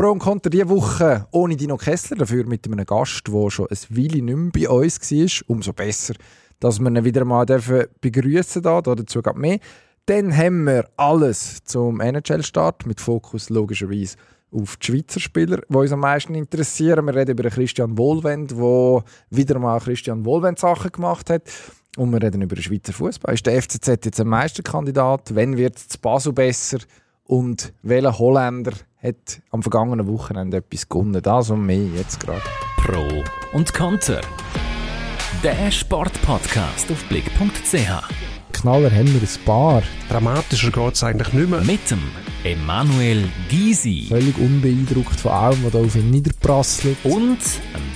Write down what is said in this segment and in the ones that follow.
Pro und Contra diese Woche ohne Dino Kessler, dafür mit einem Gast, der schon ein Weile nicht mehr bei uns war. Umso besser, dass wir ihn wieder mal begrüßen dürfen. Da, dazu geht mehr. Dann haben wir alles zum NHL-Start mit Fokus logischerweise auf die Schweizer Spieler, die uns am meisten interessieren. Wir reden über Christian Wohlwend, der wieder mal Christian Wohlwend Sachen gemacht hat. Und wir reden über den Schweizer Fußball. Ist der FCZ jetzt ein Meisterkandidat? Wenn wird es Basel besser? Und welcher Holländer hat am vergangenen Wochenende etwas gewonnen? Das und mehr jetzt gerade. Pro und Konter. Der Sportpodcast auf blick.ch. Knaller haben wir ein paar. Dramatischer geht es eigentlich nicht mehr. Mit dem Emanuel Gysi. Völlig unbeeindruckt von allem, was da auf ihn niederprasselt. Und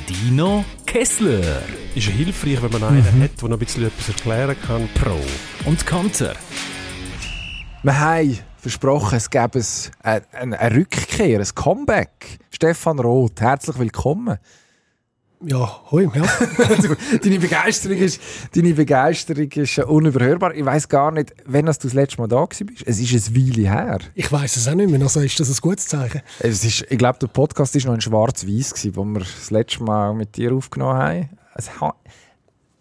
Dino Kessler. Ist ja hilfreich, wenn man einen mhm. hat, der noch ein bisschen etwas erklären kann. Pro und Konter. Wir haben versprochen, es gäbe eine, eine Rückkehr, ein Comeback. Stefan Roth, herzlich willkommen. Ja, hoi, ja. deine, Begeisterung ist, deine Begeisterung ist unüberhörbar. Ich weiß gar nicht, wann du das letzte Mal da warst. Es ist ein Weile her. Ich weiß es auch nicht mehr. Also ist das ein gutes Zeichen? Es ist, ich glaube, der Podcast war noch in schwarz-weiß, wo wir das letzte Mal mit dir aufgenommen haben. Es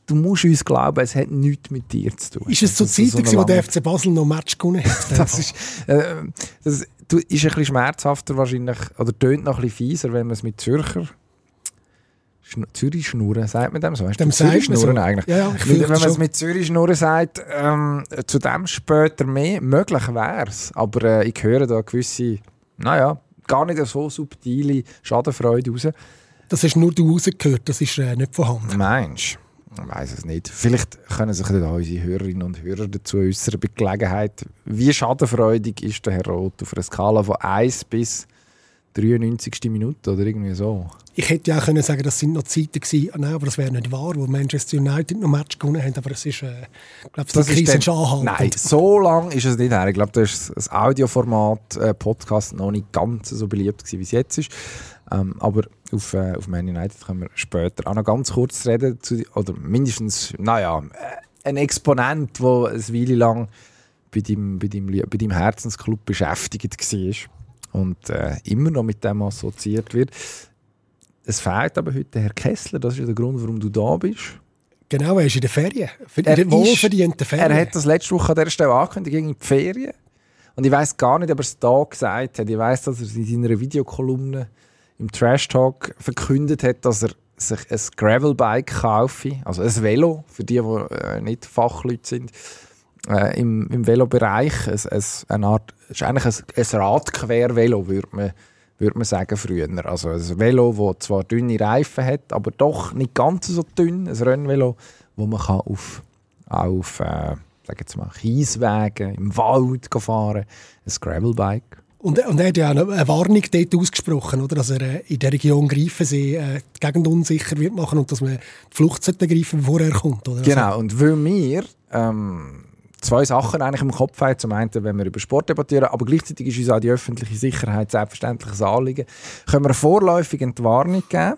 du musst uns glauben, es hat nichts mit dir zu tun. Ist es zur Zeit, so wo der FC Basel noch ein Match gewonnen hat? das ist, äh, das, du, ist ein bisschen schmerzhafter wahrscheinlich, oder tönt noch ein bisschen fieser, wenn man es mit Zürcher Zürich schnurren, sagt man dem so? Dem Zürich schnurren so. eigentlich? Ja, ja, Wenn man es mit Zürich schnurren sagt, ähm, zu dem später mehr, möglich wäre es. Aber äh, ich höre da gewisse, naja, gar nicht so subtile Schadenfreude raus. Das hast nur du rausgehört, das ist äh, nicht vorhanden. Meinst ich weiß es nicht. Vielleicht können sich dann unsere Hörerinnen und Hörer dazu äußern bei Gelegenheit. Wie schadenfreudig ist der Herr Roth auf einer Skala von 1 bis 93. Minute oder irgendwie so. Ich hätte ja auch können sagen, das sind noch Zeiten gewesen, ah, nein, aber das wäre nicht wahr, wo Manchester United noch Match gewonnen haben, aber es ist, äh, ich glaube, das die Krise ist anhaltend. Nein, so lange ist es nicht her. Ich glaube, das ist das Audioformat äh, Podcast noch nicht ganz so beliebt gewesen, wie es jetzt ist. Ähm, aber auf, äh, auf Man United können wir später auch noch ganz kurz reden, zu, oder mindestens, naja, äh, ein Exponent, der eine Weile lang bei deinem, bei deinem, bei deinem Herzensclub beschäftigt war und äh, immer noch mit dem assoziiert wird. Es fehlt aber heute Herr Kessler, das ist ja der Grund, warum du da bist. Genau, er ist in der Ferien. Für er wohlverdiente Ferien. Er hat das letzte Woche an dieser Stelle angekündigt, ging in die Ferien. Und ich weiß gar nicht, ob er es da gesagt hat. Ich weiß, dass er in seiner Videokolumne im Trash Talk verkündet hat, dass er sich ein Gravelbike kaufe, also ein Velo, für die, die äh, nicht Fachleute sind äh, im, im Velobereich. Es, es, eine Art, es ist eigentlich ein, ein Radquervelo, würde man, würd man sagen früher. Also ein Velo, das zwar dünne Reifen hat, aber doch nicht ganz so dünn. Ein Rennvelo, wo man kann auf, auf äh, sagen jetzt mal, Kieswegen im Wald fahren kann. Ein Gravelbike. Und, und er hat ja auch eine Warnung dort ausgesprochen, oder? dass er äh, in der Region Greifensee äh, die Gegend unsicher wird machen und dass man die Flucht ergreifen bevor er kommt. Oder? Genau, und weil wir ähm, zwei Sachen eigentlich im Kopf haben. Zum einen, wenn wir über Sport debattieren, aber gleichzeitig ist uns auch die öffentliche Sicherheit selbstverständlich ein Anliegen. Können wir eine vorläufige Entwarnung geben?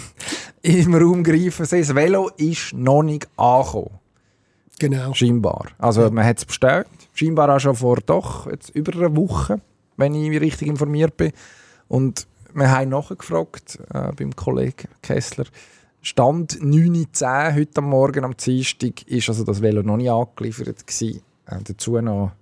Im Raum greifen sie. Das Velo ist noch nicht angekommen. Genau. Scheinbar. Also ja. man hat es bestellt. Scheinbar auch schon vor doch jetzt über einer Woche, wenn ich richtig informiert bin. Und wir haben nachgefragt äh, beim Kollegen Kessler, Stand 9.10 heute am Morgen am Dienstag ist also das Velo noch nicht angeliefert gewesen. Äh, dazu noch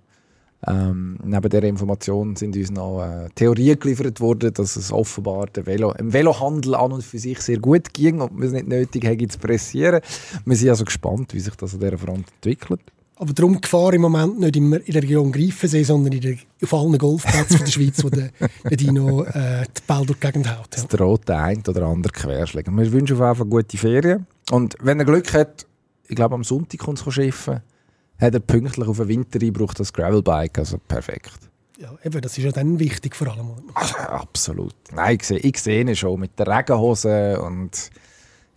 ähm, neben der Information sind uns noch äh, Theorien geliefert worden, dass es offenbar der Velo, im Velohandel an und für sich sehr gut ging und man es nicht nötig hätte zu pressieren. Wir sind also gespannt, wie sich das an dieser Front entwickelt. Aber darum Gefahr im Moment nicht in der Region Greifensee, sondern in der, auf allen Golfplätzen der Schweiz, wo der, Dino äh, die Ball durch die Gegend haut. Ja. Es droht der ein oder andere Querschläger. Wir wünschen auf jeden Fall gute Ferien. Und wenn er Glück hat, ich glaube am Sonntag kommt es schiffen, hat er pünktlich auf den Winter eingebraucht das Gravelbike, also perfekt. Ja, eben, das ist ja dann wichtig vor allem. Ach, absolut. Nein, ich sehe, ich sehe ihn schon mit der Regenhose und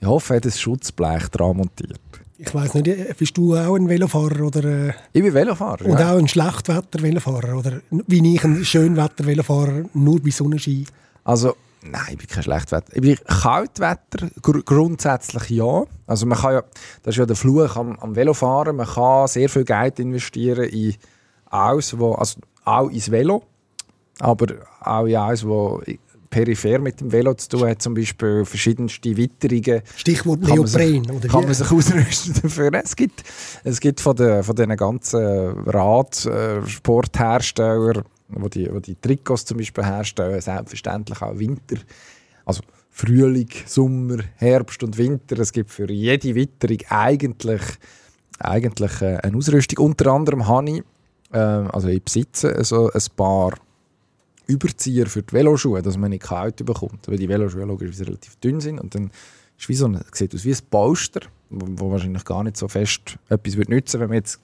ich hoffe, er hat ein Schutzblech dran montiert. Ich weiß nicht, bist du auch ein Velofahrer? Oder, äh, ich bin Velofahrer. Und ja. auch ein Schlechtwetter-Velofahrer? Oder wie ich ein Schönwetter-Velofahrer, nur bei Sonnenschein? Also, nein, ich bin kein Schlechtwetter. Ich bin Kaltwetter, gr grundsätzlich ja. Also man kann ja, das ist ja der Fluch am, am Velofahren, man kann sehr viel Geld investieren in alles, wo, also auch ins Velo, aber auch in alles, wo peripher mit dem Velo zu tun hat, zum Beispiel verschiedenste Witterungen. Stichwort Neopren. Kann, man sich, kann man sich ausrüsten dafür. Es gibt, es gibt von den von den ganzen Radsportherstellern, wo die, wo die Trikots zum Beispiel herstellen, selbstverständlich auch Winter, also Frühling, Sommer, Herbst und Winter. Es gibt für jede Witterung eigentlich, eigentlich äh, eine Ausrüstung. Unter anderem habe ich, äh, also ich besitze so ein paar Überzieher für die Veloschuhe, dass man nicht kalt bekommt. Weil die Veloschuhe logischerweise relativ dünn sind und dann ist wie so ein, sieht aus wie ein Polster, wo, wo wahrscheinlich gar nicht so fest etwas wird nützen, wenn man jetzt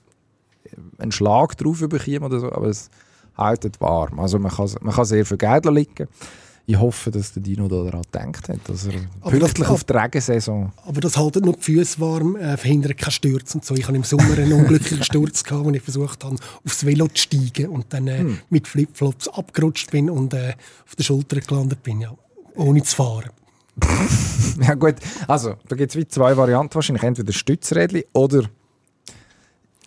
einen Schlag drauf bekommt oder so, aber es hält warm. Also man kann, man kann sehr viel Geld liegen ich hoffe, dass der Dino daran gedacht hat, dass er aber pünktlich auf die Regensaison... Aber das haltet nur die Füße warm, äh, verhindert keinen Sturz und so. Ich hatte im Sommer einen unglücklichen Sturz, gehabt, als ich versucht habe, aufs Velo zu steigen und dann äh, hm. mit Flipflops abgerutscht bin und äh, auf der Schulter gelandet bin, ja, ohne zu fahren. ja gut, also da gibt es zwei Varianten wahrscheinlich, entweder Stützrädchen oder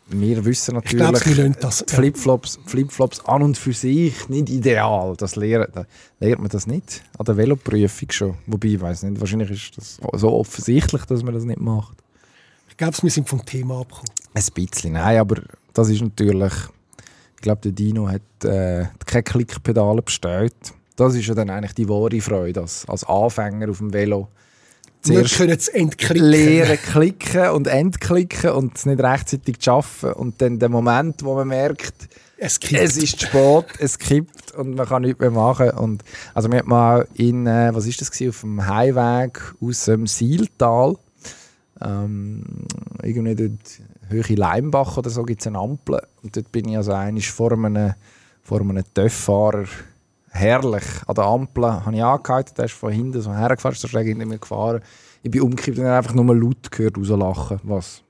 wir wissen natürlich, glaub, das. Flipflops, Flipflops an und für sich nicht ideal. Das lernt, lernt man das nicht an der Veloprüfung schon. Wobei, ich weiß nicht, wahrscheinlich ist das so offensichtlich, dass man das nicht macht. Ich glaube, wir sind vom Thema abgekommen. Ein bisschen, nein, aber das ist natürlich, ich glaube, der Dino hat äh, keine Klickpedale bestellt. Das ist ja dann eigentlich die wahre Freude, als, als Anfänger auf dem Velo zuerst können es entklicken. lernen klicken und entklicken und es nicht rechtzeitig schaffen und dann der Moment, wo man merkt, es, es ist spät, es kippt und man kann nichts mehr machen. Und, also wir hatten mal in, äh, was ist das gewesen, auf dem Heimweg aus dem Sieltal, ähm, irgendwie dort Höhe Leimbach oder so gibt es eine Ampel und dort bin ich also eigentlich vor einem, vor einem Töfffahrer herrlich. An der Ampel habe ich angehalten, der ist von hinten so hergefahren, ist so schräg hinter mir gefahren. Ich bin umgekippt und einfach nur laut gehört rauslachen, was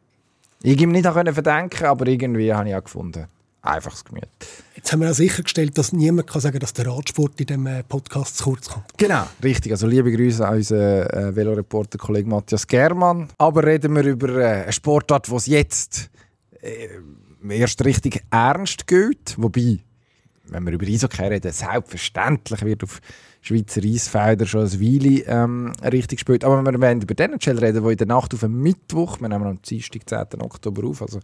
ich ihm nicht verdenken aber irgendwie habe ich auch gefunden. Einfaches Gemüt. Jetzt haben wir auch sichergestellt, dass niemand kann sagen kann, dass der Radsport in diesem äh, Podcast zu kurz kommt. Genau, richtig. Also liebe Grüße an unseren äh, Veloreporter-Kollegen Matthias Germann. Aber reden wir über äh, eine Sportart, die es jetzt äh, erst richtig ernst gilt. Wobei, wenn wir über Eishockey reden, selbstverständlich wird auf Schweizer Eisfelder schon ein Weile ähm, richtig gespielt. Aber wenn wir über den NHL reden, wo in der Nacht auf einen Mittwoch, wir nehmen am Dienstag, 10. Oktober auf, also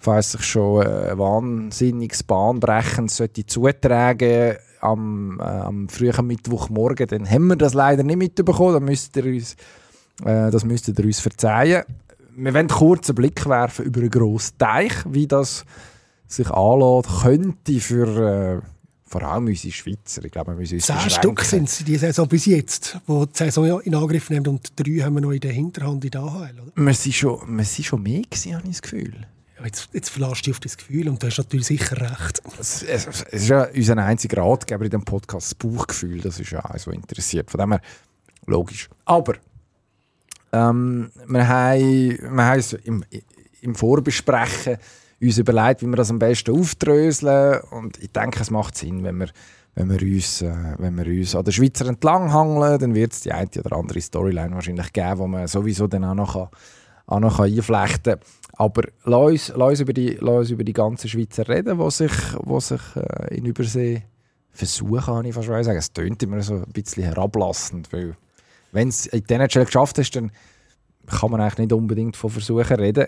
falls sich schon ein wahnsinniges Bahnbrechen sollte zutragen am, äh, am frühen Mittwochmorgen, dann haben wir das leider nicht mitbekommen. Dann müsst ihr uns, äh, das müsst ihr uns verzeihen. Wir wollen kurz einen Blick werfen über einen grossen Teich, wie das sich anlässt, könnte für äh, vor allem unsere Schweizer, ich glaube, wir müssen uns Zehn Stück sind es die Saison bis jetzt, die die Saison in Angriff nehmen und drei haben wir noch in der Hinterhand in der AHL, oder? Wir sind schon, wir sind schon mehr gewesen, habe ich das Gefühl. Ja, jetzt, jetzt verlässt du auf das Gefühl und du hast natürlich sicher recht. Es, es, es ist ja unser einziger Ratgeber in diesem Podcast, das Bauchgefühl, das ist ja auch so interessiert. Von dem her, logisch. Aber ähm, wir haben, wir haben im, im Vorbesprechen uns überlegt, wie wir das am besten aufdröseln. Und ich denke, es macht Sinn, wenn wir, wenn wir, uns, äh, wenn wir uns an der Schweizer entlang hangeln, dann wird es die eine oder andere Storyline wahrscheinlich geben, die man sowieso dann auch noch, kann, auch noch einflechten kann. Aber lass uns, lass uns, über die, lass uns über die ganzen Schweizer reden, die sich, die sich äh, in Übersee versuchen, kann ich fast sagen. Es tönt immer so ein bisschen herablassend, weil wenn es in den NHL geschafft hast, dann kann man eigentlich nicht unbedingt von Versuchen reden.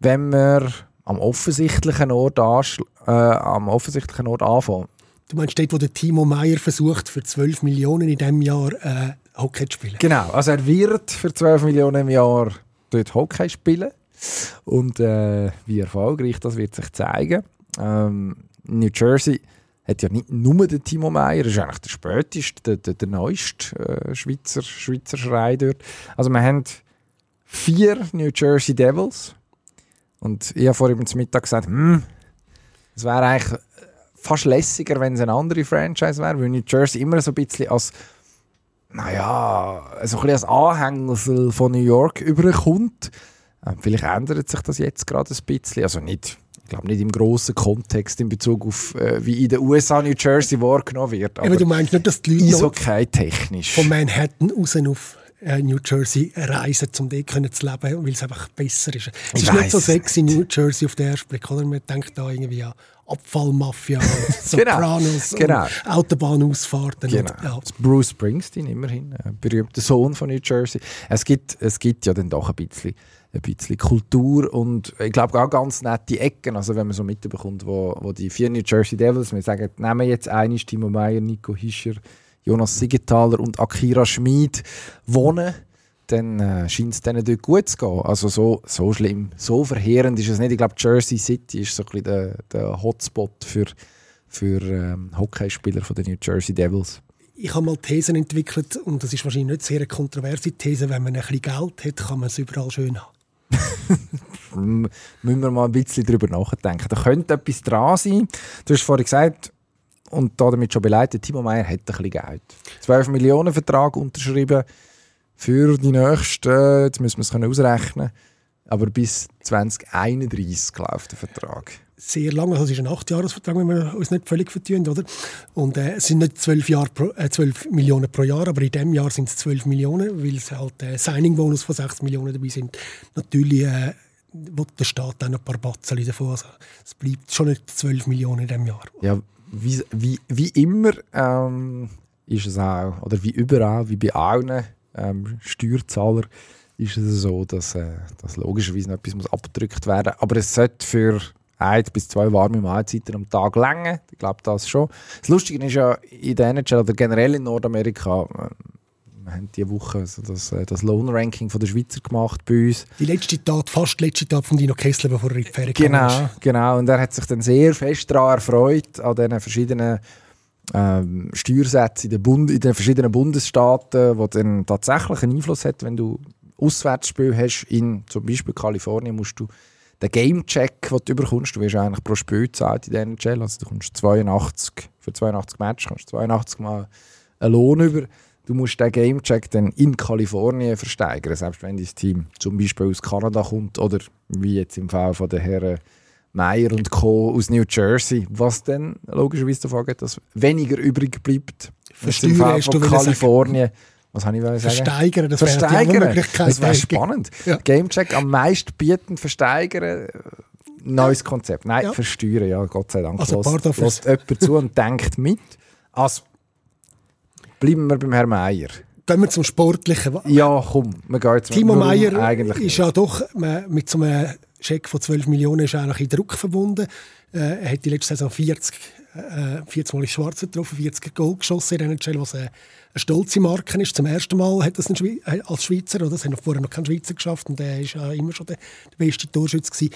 Wenn wir am offensichtlichen Ort, äh, am offensichtlichen Ort anfangen. Du meinst dort, wo der Timo Meyer versucht, für 12 Millionen in diesem Jahr äh, Hockey zu spielen? Genau, also er wird für 12 Millionen im Jahr dort Hockey spielen. Und äh, wie erfolgreich das wird sich zeigen. Ähm, New Jersey hat ja nicht nur den Timo Meyer, ist eigentlich der späteste, der, der, der neueste äh, Schweizer, Schweizer Schrei dort. Also wir haben vier New Jersey Devils, und ich habe vorhin zum Mittag gesagt, hm, es wäre eigentlich fast lässiger, wenn es eine andere Franchise wäre, weil New Jersey immer so ein bisschen als, naja, so ein bisschen als Anhängsel von New York überkommt. Ähm, vielleicht ändert sich das jetzt gerade ein bisschen. Also nicht, ich glaube nicht im grossen Kontext in Bezug auf, äh, wie in den USA New Jersey wahrgenommen wird. Aber, aber du meinst nicht, dass die Leute okay technisch. von Manhattan raus auf New Jersey reisen, um dort können zu leben, weil es einfach besser ist. Es ist nicht so sexy New Jersey auf den ersten Blick, oder? Man denkt da irgendwie an Abfallmafia Sopranos genau, genau. Autobahnausfahrten. Genau. Und, ja. Bruce Springsteen immerhin, ein berühmter Sohn von New Jersey. Es gibt, es gibt ja dann doch ein bisschen ein bisschen Kultur und ich glaube auch ganz nette Ecken, also wenn man so mitbekommt, wo, wo die vier New Jersey Devils, wir sagen, nehmen jetzt einen Timo Meyer, Nico Hischer, Jonas Siegenthaler und Akira Schmid wohnen, dann äh, scheint es denen dort gut zu gehen. Also so, so schlimm, so verheerend ist es nicht. Ich glaube, Jersey City ist so ein bisschen der, der Hotspot für, für ähm, Hockeyspieler von den New Jersey Devils. Ich habe mal Thesen entwickelt und das ist wahrscheinlich nicht sehr eine kontroverse These. Wenn man ein bisschen Geld hat, kann man es überall schön haben. Müssen wir mal ein bisschen darüber nachdenken. Da könnte etwas dran sein. Du hast vorhin gesagt, und damit schon beleidigt, Timo Meyer hat ein bisschen Geld. 12 Millionen Vertrag unterschrieben für die nächsten, jetzt müssen wir es ausrechnen, aber bis 2031 läuft der Vertrag. Sehr lange, also es ist ein 8-Jahres-Vertrag, wenn wir uns nicht völlig vertun, oder? Und äh, es sind nicht 12, Jahr pro, äh, 12 Millionen pro Jahr, aber in diesem Jahr sind es 12 Millionen, weil es halt äh, Signing-Bonus von 6 Millionen dabei sind. Natürlich äh, will der Staat noch ein paar Batzen davon. Also es bleibt schon nicht 12 Millionen in diesem Jahr. Ja, wie, wie, wie immer ähm, ist es auch, oder wie überall, wie bei allen ähm, Steuerzahlern, ist es so, dass, äh, dass logischerweise noch etwas abgedrückt werden muss. Aber es sollte für ein bis zwei warme Mahlzeiten am Tag länger. Ich glaube das schon. Das Lustige ist ja in der NHL oder generell in Nordamerika, äh, wir haben diese Woche also das, äh, das Loan-Ranking der Schweizer gemacht bei uns. Die letzte Tat, fast die letzte Tat von Dino Kessler, bevor er in die Ferien Genau, genau. Und er hat sich dann sehr fest daran erfreut, an diesen verschiedenen ähm, Steuersätzen in den, Bund, in den verschiedenen Bundesstaaten, die dann tatsächlich einen Einfluss hat, wenn du Auswärtsspiel hast. In zum Beispiel Kalifornien musst du den Gamecheck, den du bekommst, du wirst eigentlich pro Spiel gezahlt in der NHL, also du kommst 82, für 82 Matches kommst 82 Mal einen Lohn über. Du musst den Gamecheck dann in Kalifornien versteigern, selbst wenn dein Team zum Beispiel aus Kanada kommt oder wie jetzt im Fall von der Herren Meyer und Co. aus New Jersey, was dann logischerweise davon geht, dass weniger übrig bleibt. Im Fall von Kalifornien. Was habe ich sagen? Versteigern, das wäre Das wäre spannend. Ja. Gamecheck am meisten bieten, versteigern. Neues ja. Konzept. Nein, ja. versteuern, ja, Gott sei Dank. Also, lässt, lässt jemand zu und denkt mit. Also, bleiben wir beim Herrn Meier. Gehen wir zum Sportlichen. Ja, komm, wir gehen jetzt Timo Meier ist ja doch mit so einem Scheck von 12 Millionen ist auch in Druck verbunden. Äh, er hat die letzte Saison 40, äh, 40 Mal ins Schwarze getroffen, 40 Goal geschossen in NHL, was eine, eine stolze Marke ist. Zum ersten Mal hat das ein Schwe äh, als Schweizer, oder? das hat vorher noch kein Schweizer geschafft und er war immer schon der, der beste Torschütze gewesen.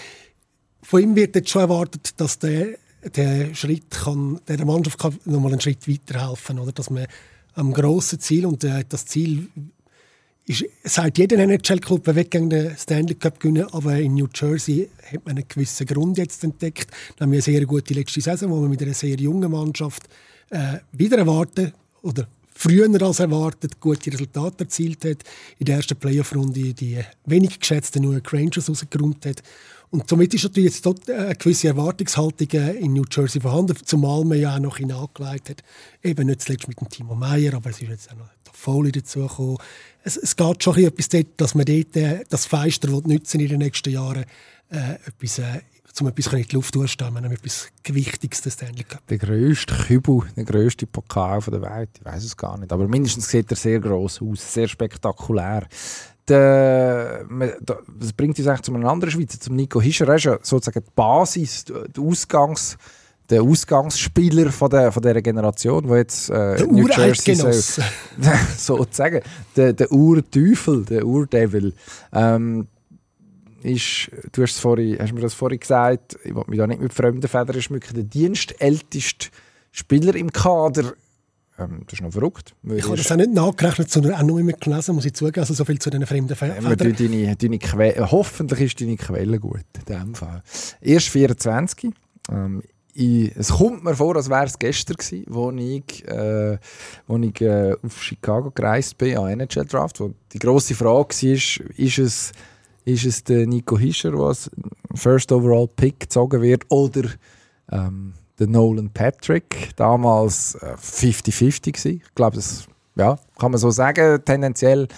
Von ihm wird jetzt schon erwartet, dass der, der Schritt kann, der Mannschaft kann noch mal einen Schritt weiterhelfen, oder? Dass man am grossen Ziel und äh, das Ziel ist, sagt jeder NHL-Club, er will gegen den Stanley Cup gewinnen, aber in New Jersey hat man einen gewissen Grund jetzt entdeckt. Da haben wir eine sehr gute letzte Saison, wo wir mit einer sehr jungen Mannschaft äh, wieder erwarten oder früher als erwartet gute Resultate erzielt hat. In der ersten Playoff-Runde die wenig geschätzten New York Rangers rausgeräumt hat. Und somit ist natürlich jetzt dort eine gewisse Erwartungshaltung äh, in New Jersey vorhanden, zumal man ja auch noch hineingelegt hat, eben nicht zuletzt mit dem Timo Meyer, aber es ist jetzt auch noch Foley dazugekommen. Es, es geht schon etwas dort, dass man dort äh, das Feister nutzen in den nächsten Jahren, äh, etwas, äh, um etwas in die Luft durchstammen, etwas Gewichtiges des Stanley Cup. Der grösste Kübel, der grösste Pokal der Welt, ich weiß es gar nicht, aber mindestens sieht er sehr groß aus, sehr spektakulär das bringt uns eigentlich zu einem anderen Schweizer, zum Nico Hischer. Er ist ja sozusagen die Basis, der, Ausgangs, der Ausgangsspieler von, der, von dieser Generation, wo jetzt äh, der New Jersey so, sozusagen der, der Urteufel, der Urdevil. Ähm, ist, du hast, vorhin, hast mir das vorhin gesagt, ich will mich da nicht mit fremden Federn schmücken, der dienstälteste Spieler im Kader ähm, das ist noch verrückt. Ich habe das auch nicht nachgerechnet, sondern auch nur immer gelesen, muss ich zugeben. Also so viel zu den fremden. Ja, deine, deine Quelle, hoffentlich ist deine Quelle gut in dem Fall. Erst 24. Ähm, ich, es kommt mir vor, als wäre es gestern gewesen, wo ich, äh, wo ich äh, auf Chicago gereist bin, an NHL Draft, wo die grosse Frage war, ist es, ist es der Nico Hischer, der als First Overall Pick gezogen wird, oder ähm, der Nolan Patrick, damals 50-50 äh, Ich glaube, das ja, kann man so sagen. Tendenziell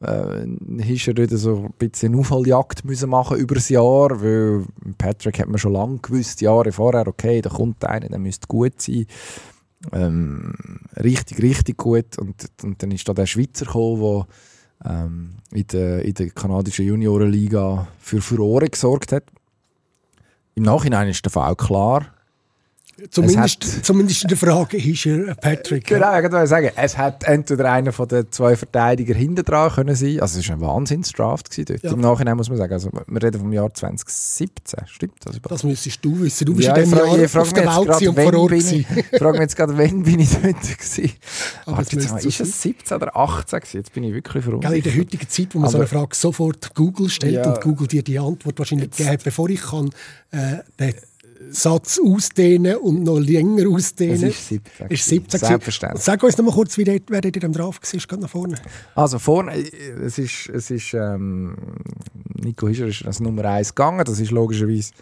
äh, Hischer wieder so ein bisschen Aufholjagd müssen machen über das Jahr, weil Patrick hat man schon lange gewusst, Jahre vorher, okay, da kommt einer, der müsste gut sein. Ähm, richtig, richtig gut. Und, und dann ist da der Schweizer gekommen, der ähm, in, der, in der kanadischen Juniorenliga für Furore gesorgt hat. Im Nachhinein ist der Fall klar, Zumindest, hat, zumindest in der Frage ist er Patrick. Genau, ich wollte sagen, es hat entweder einer von den zwei Verteidigern hinten dran können sein. Also es war ein Wahnsinnsdraft dort. Ja. Im Nachhinein muss man sagen, also wir reden vom Jahr 2017, stimmt das überhaupt? Das müsstest du wissen. Du bist ja, in dem Jahr ich auf der Welt und vor Ort Ich frage mich jetzt gerade, wann bin ich dort gewesen? Aber jetzt mal, ist es 17 oder 18 gewesen? Jetzt bin ich wirklich verunsichert. In der heutigen Zeit, wo man Aber, so eine Frage sofort Google stellt ja, und Google dir die Antwort wahrscheinlich gegeben hat, bevor ich kann, äh, Satz ausdehnen und noch länger ausdehnen. Das ist 17. Ist 17 Selbstverständlich. Sag uns noch mal kurz, wie dort, wer dort drauf war, gerade nach vorne. Also vorne, äh, es ist, es ist ähm, Nico Hischer ist als Nummer 1 gegangen. Das ist logischerweise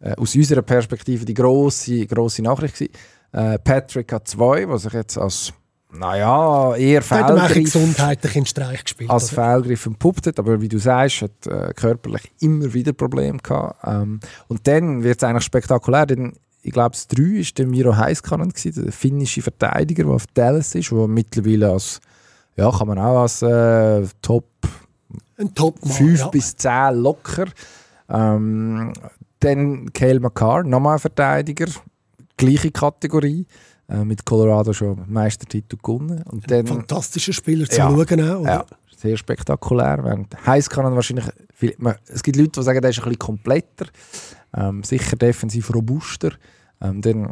äh, aus unserer Perspektive die grosse, grosse Nachricht gewesen. Äh, Patrick hat zwei, was sich jetzt als naja, eher Fehlgriff. gesundheitlich in Streich gespielt. Als Fehlgriff entpuppt hat, aber wie du sagst, hat äh, körperlich immer wieder Probleme gehabt. Ähm, und dann wird es eigentlich spektakulär, denn ich glaube, das 3 war der Miro Heiskanen, der finnische Verteidiger, der auf Dallas ist, der mittlerweile als, ja, kann man auch als äh, Top, Ein Top 5 ja. bis 10 locker. Ähm, dann Cale McCarr, nochmal ein Verteidiger, gleiche Kategorie äh, mit Colorado schon Meistertitel gewonnen. Und dann, Ein fantastischer Spieler zu ja, schauen. Auch, ja, sehr spektakulär. Heiß kann wahrscheinlich, viel, man, es gibt Leute, die sagen, der ist ein bisschen kompletter, ähm, sicher defensiv robuster. Ähm, dann,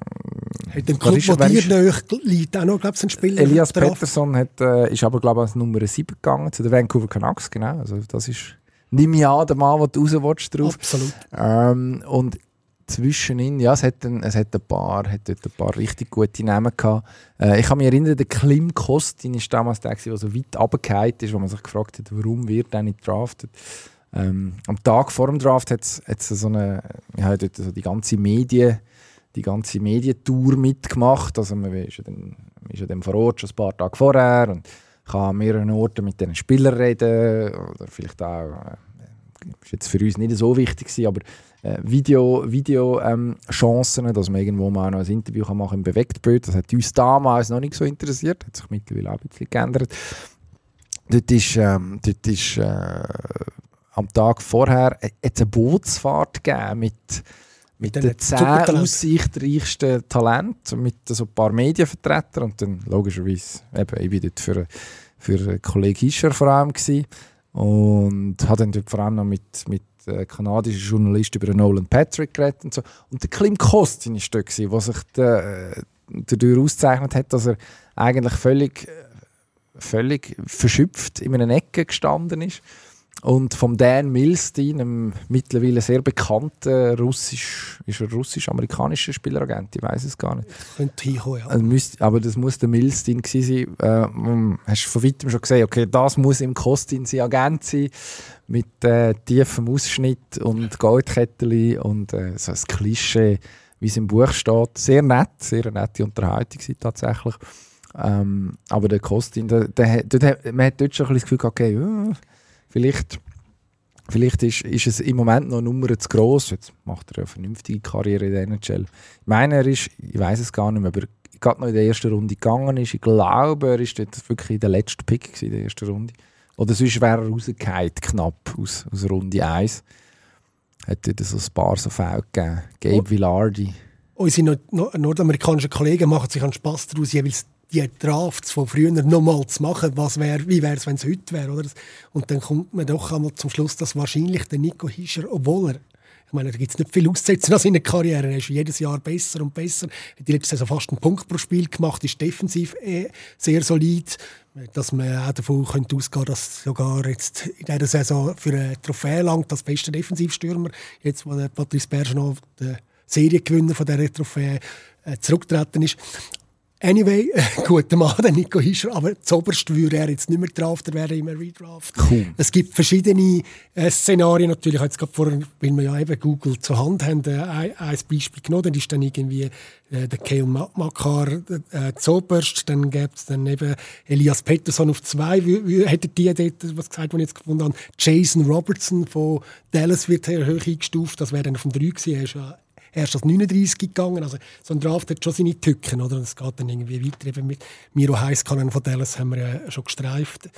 hat den Club, der dir liegt, auch noch, glaube ich, ein Spieler Elias Pettersson hat, äh, ist aber, glaube ich, als Nummer 7 gegangen, zu den Vancouver Canucks, genau. Also das ist, nimm an, der Mann, den du raus willst, drauf. Absolut. Ähm, und zwischen ihnen, ja, es hat ein, es hat ein paar, hat dort ein paar richtig gute Namen gehabt. Äh, ich kann mich erinnern, der Klim Kostin ist damals der, der so weit runtergefallen ist, wo man sich gefragt hat, warum wird er nicht draftet. Ähm, am Tag vor dem Draft hat es so eine, ja, dort so die ganze Medien, die ganze Medientour mitgemacht. Also man ist ja dann, ist ja dann vor Ort schon ein paar Tage vorher und kann an mehreren Orten mit den Spielern reden oder vielleicht auch, äh, ist jetzt für uns nicht so wichtig gewesen, aber äh, Video, Video ähm, Chancen, dass man irgendwo mal noch ein Interview kann machen im Bewegtbild. Das hat uns damals noch nicht so interessiert, hat sich mittlerweile auch ein bisschen geändert. Dort ist, ähm, dort ist äh, am Tag vorher äh, eine Bootsfahrt gegeben mit mit den zehn aussichtsreichsten Talenten, mit so ein paar Medienvertretern und dann logischerweise, eben, ich war dort für, für Kollege Hischer vor allem gewesen und habe dann dort vor allem noch mit, mit äh, kanadischen Journalist über Nolan Patrick geredet und so. Und der Klim Kostin war dort, der sich äh, dadurch auszeichnet hat, dass er eigentlich völlig, völlig verschüpft in einer Ecke gestanden ist und vom Dan Milstein, einem mittlerweile sehr bekannten russisch, ist er russisch-amerikanischer Spieleragent, ich weiß es gar nicht. Könnte hinkommen, ja. Also müsst, aber das muss der Milstein gewesen sein. Äh, hast du von weitem schon gesehen, okay, das muss im Kostin sein Agent sein, mit äh, tiefem Ausschnitt und Goldkettchen und äh, so ein Klischee, wie es im Buch steht. Sehr nett, sehr nette Unterhaltung tatsächlich. Ähm, aber der Kostin, der, der, der, man hat dort schon ein das Gefühl, okay, ja, Vielleicht, vielleicht ist, ist es im Moment noch eine Nummer zu gross. Jetzt macht er eine vernünftige Karriere in der NHL. Ich meine, er ist, ich weiß es gar nicht mehr, aber gerade noch in der ersten Runde gegangen ist. Ich glaube, er ist dort wirklich der letzte Pick in der ersten Runde. Oder sonst wäre er rausgefallen, knapp aus, aus Runde 1. Hat dort so ein paar so Fälle gegeben. Gabe oh. Villardi. Unsere nordamerikanischen Kollegen machen sich einen Spass daraus, jeweils die Drafts von früher nochmal zu machen, was wär, wie wäre es, wenn es heute wäre. Und dann kommt man doch einmal zum Schluss, dass wahrscheinlich der Nico Hischer, obwohl er ich meine, da gibt es nicht viel auszusetzen an seiner Karriere. Er ist jedes Jahr besser und besser. Er die letzte Saison fast einen Punkt pro Spiel gemacht, ist defensiv eh sehr solid. Dass man auch davon könnte ausgehen dass sogar jetzt in dieser Saison für eine Trophäe langt, das beste Defensivstürmer, jetzt wo der Patrice Bergeron, der Seriengewinner von dieser Trophäe, äh, zurückgetreten ist. Anyway, guter Mann, der Nico Hischer, aber zoberst würde er jetzt nicht mehr draft, er wäre immer redraft. Cool. Es gibt verschiedene äh, Szenarien, natürlich, jetzt gerade vorher, weil wir ja eben Google zur Hand haben, äh, ein, ein Beispiel genommen, dann ist dann irgendwie äh, der Kale Makar äh, zoberst, dann gäbe es dann eben Elias Pettersson auf zwei, wie, wie hätte die dort, was gesagt, was ich jetzt gefunden habe, Jason Robertson von Dallas wird sehr hoch eingestuft, das wäre dann auf dem 3 gewesen, er ist ja erst als 39 gegangen. Also so ein Draft hat schon seine Tücken, oder? Es geht dann irgendwie weiter. Eben mit Miro Heiskanen von Dallas haben wir ja schon gestreift.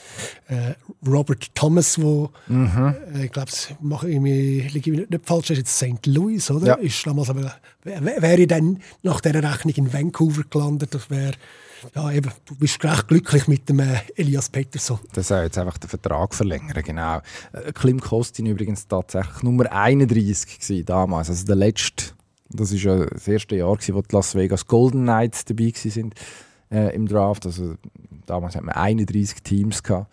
Äh, Robert Thomas, wo mhm. äh, ich glaube, mache ich nicht falsch, ist jetzt St. Louis, oder? Ja. Ist damals aber wäre dann nach dieser Rechnung in Vancouver gelandet. Das wäre ja, eben, du bist recht glücklich mit dem äh, Elias Peterson. Das soll jetzt einfach den Vertrag verlängern, genau. Äh, Klim Kostin übrigens tatsächlich Nummer 31 gewesen, damals, also der letzte das war ja das erste Jahr, wo die Las Vegas Golden Knights dabei waren äh, im Draft. Also, damals hatten wir 31 Teams. Gehabt.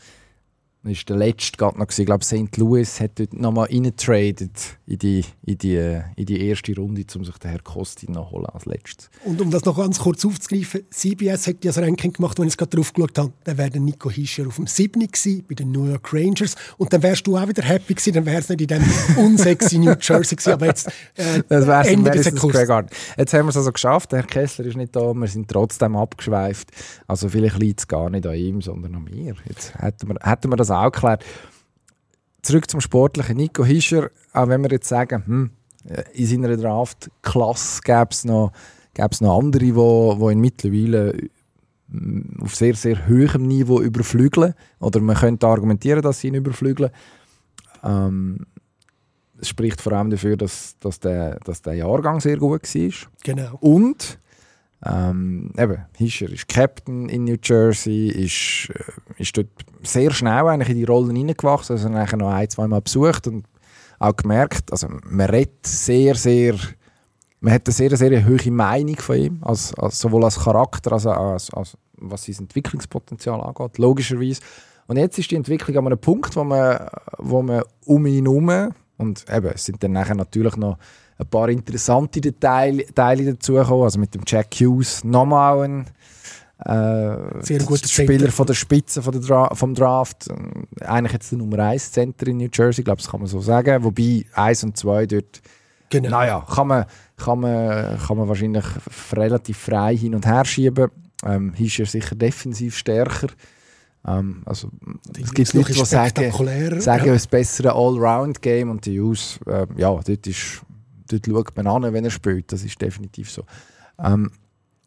Das war der letzte gerade noch. Ich glaube, St. Louis hat dort nochmal reingetradet in die, in, die, in die erste Runde, um sich den Herr Kostin noch holen als letztes. Und um das noch ganz kurz aufzugreifen, CBS hat ja das Ranking gemacht, wenn ich es gerade drauf geschaut habe. Dann wäre Nico Hischer auf dem 7. gewesen, bei den New York Rangers. Und dann wärst du auch wieder happy gewesen, dann wäre es nicht in dem unsexy New Jersey gewesen. Aber jetzt äh, das wär's, Ende des Jetzt haben wir es also geschafft. Der Herr Kessler ist nicht da, wir sind trotzdem abgeschweift. Also vielleicht liegt es gar nicht an ihm, sondern an mir. Jetzt hätten wir, hätten wir das auch geklärt. Zurück zum Sportlichen. Nico Hischer, auch wenn wir jetzt sagen, hm, äh, in seiner Draft-Klasse gäbe es noch, gäb's noch andere, die wo, wo ihn mittlerweile hm, auf sehr, sehr hohem Niveau überflügeln. Oder man könnte argumentieren, dass sie ihn überflügeln. Ähm, es spricht vor allem dafür, dass, dass, der, dass der Jahrgang sehr gut war. Genau. Und ähm, eben, Hischer ist Captain in New Jersey, ist, äh, ist dort sehr schnell eigentlich in die Rollen hineingewachsen, also nachher noch ein, zwei Mal besucht und auch gemerkt, also man redet sehr, sehr, man hat eine sehr, sehr hohe Meinung von ihm, als, als, sowohl als Charakter als, als, als was sein Entwicklungspotenzial angeht, logischerweise. Und jetzt ist die Entwicklung an einem Punkt, wo man, wo man um ihn herum, und eben, es sind dann nachher natürlich noch ein paar interessante Detail, Teile dazugekommen. Also mit dem Jack Hughes nochmal ein äh, Sehr guter Spieler Center. von der Spitze von der Dra vom Draft. Eigentlich jetzt der Nummer 1 Center in New Jersey, glaube das kann man so sagen. Wobei 1 und 2 dort, genau. naja, kann man, kann, man, kann man wahrscheinlich relativ frei hin und her schieben. Ähm, ist er sicher defensiv stärker. Ähm, also, es gibt Leute, die sagen, sagen ja. ein besseres Allround-Game und die Hughes, äh, ja, dort ist dort schaut man an, wenn er spielt. Das ist definitiv so. Ähm,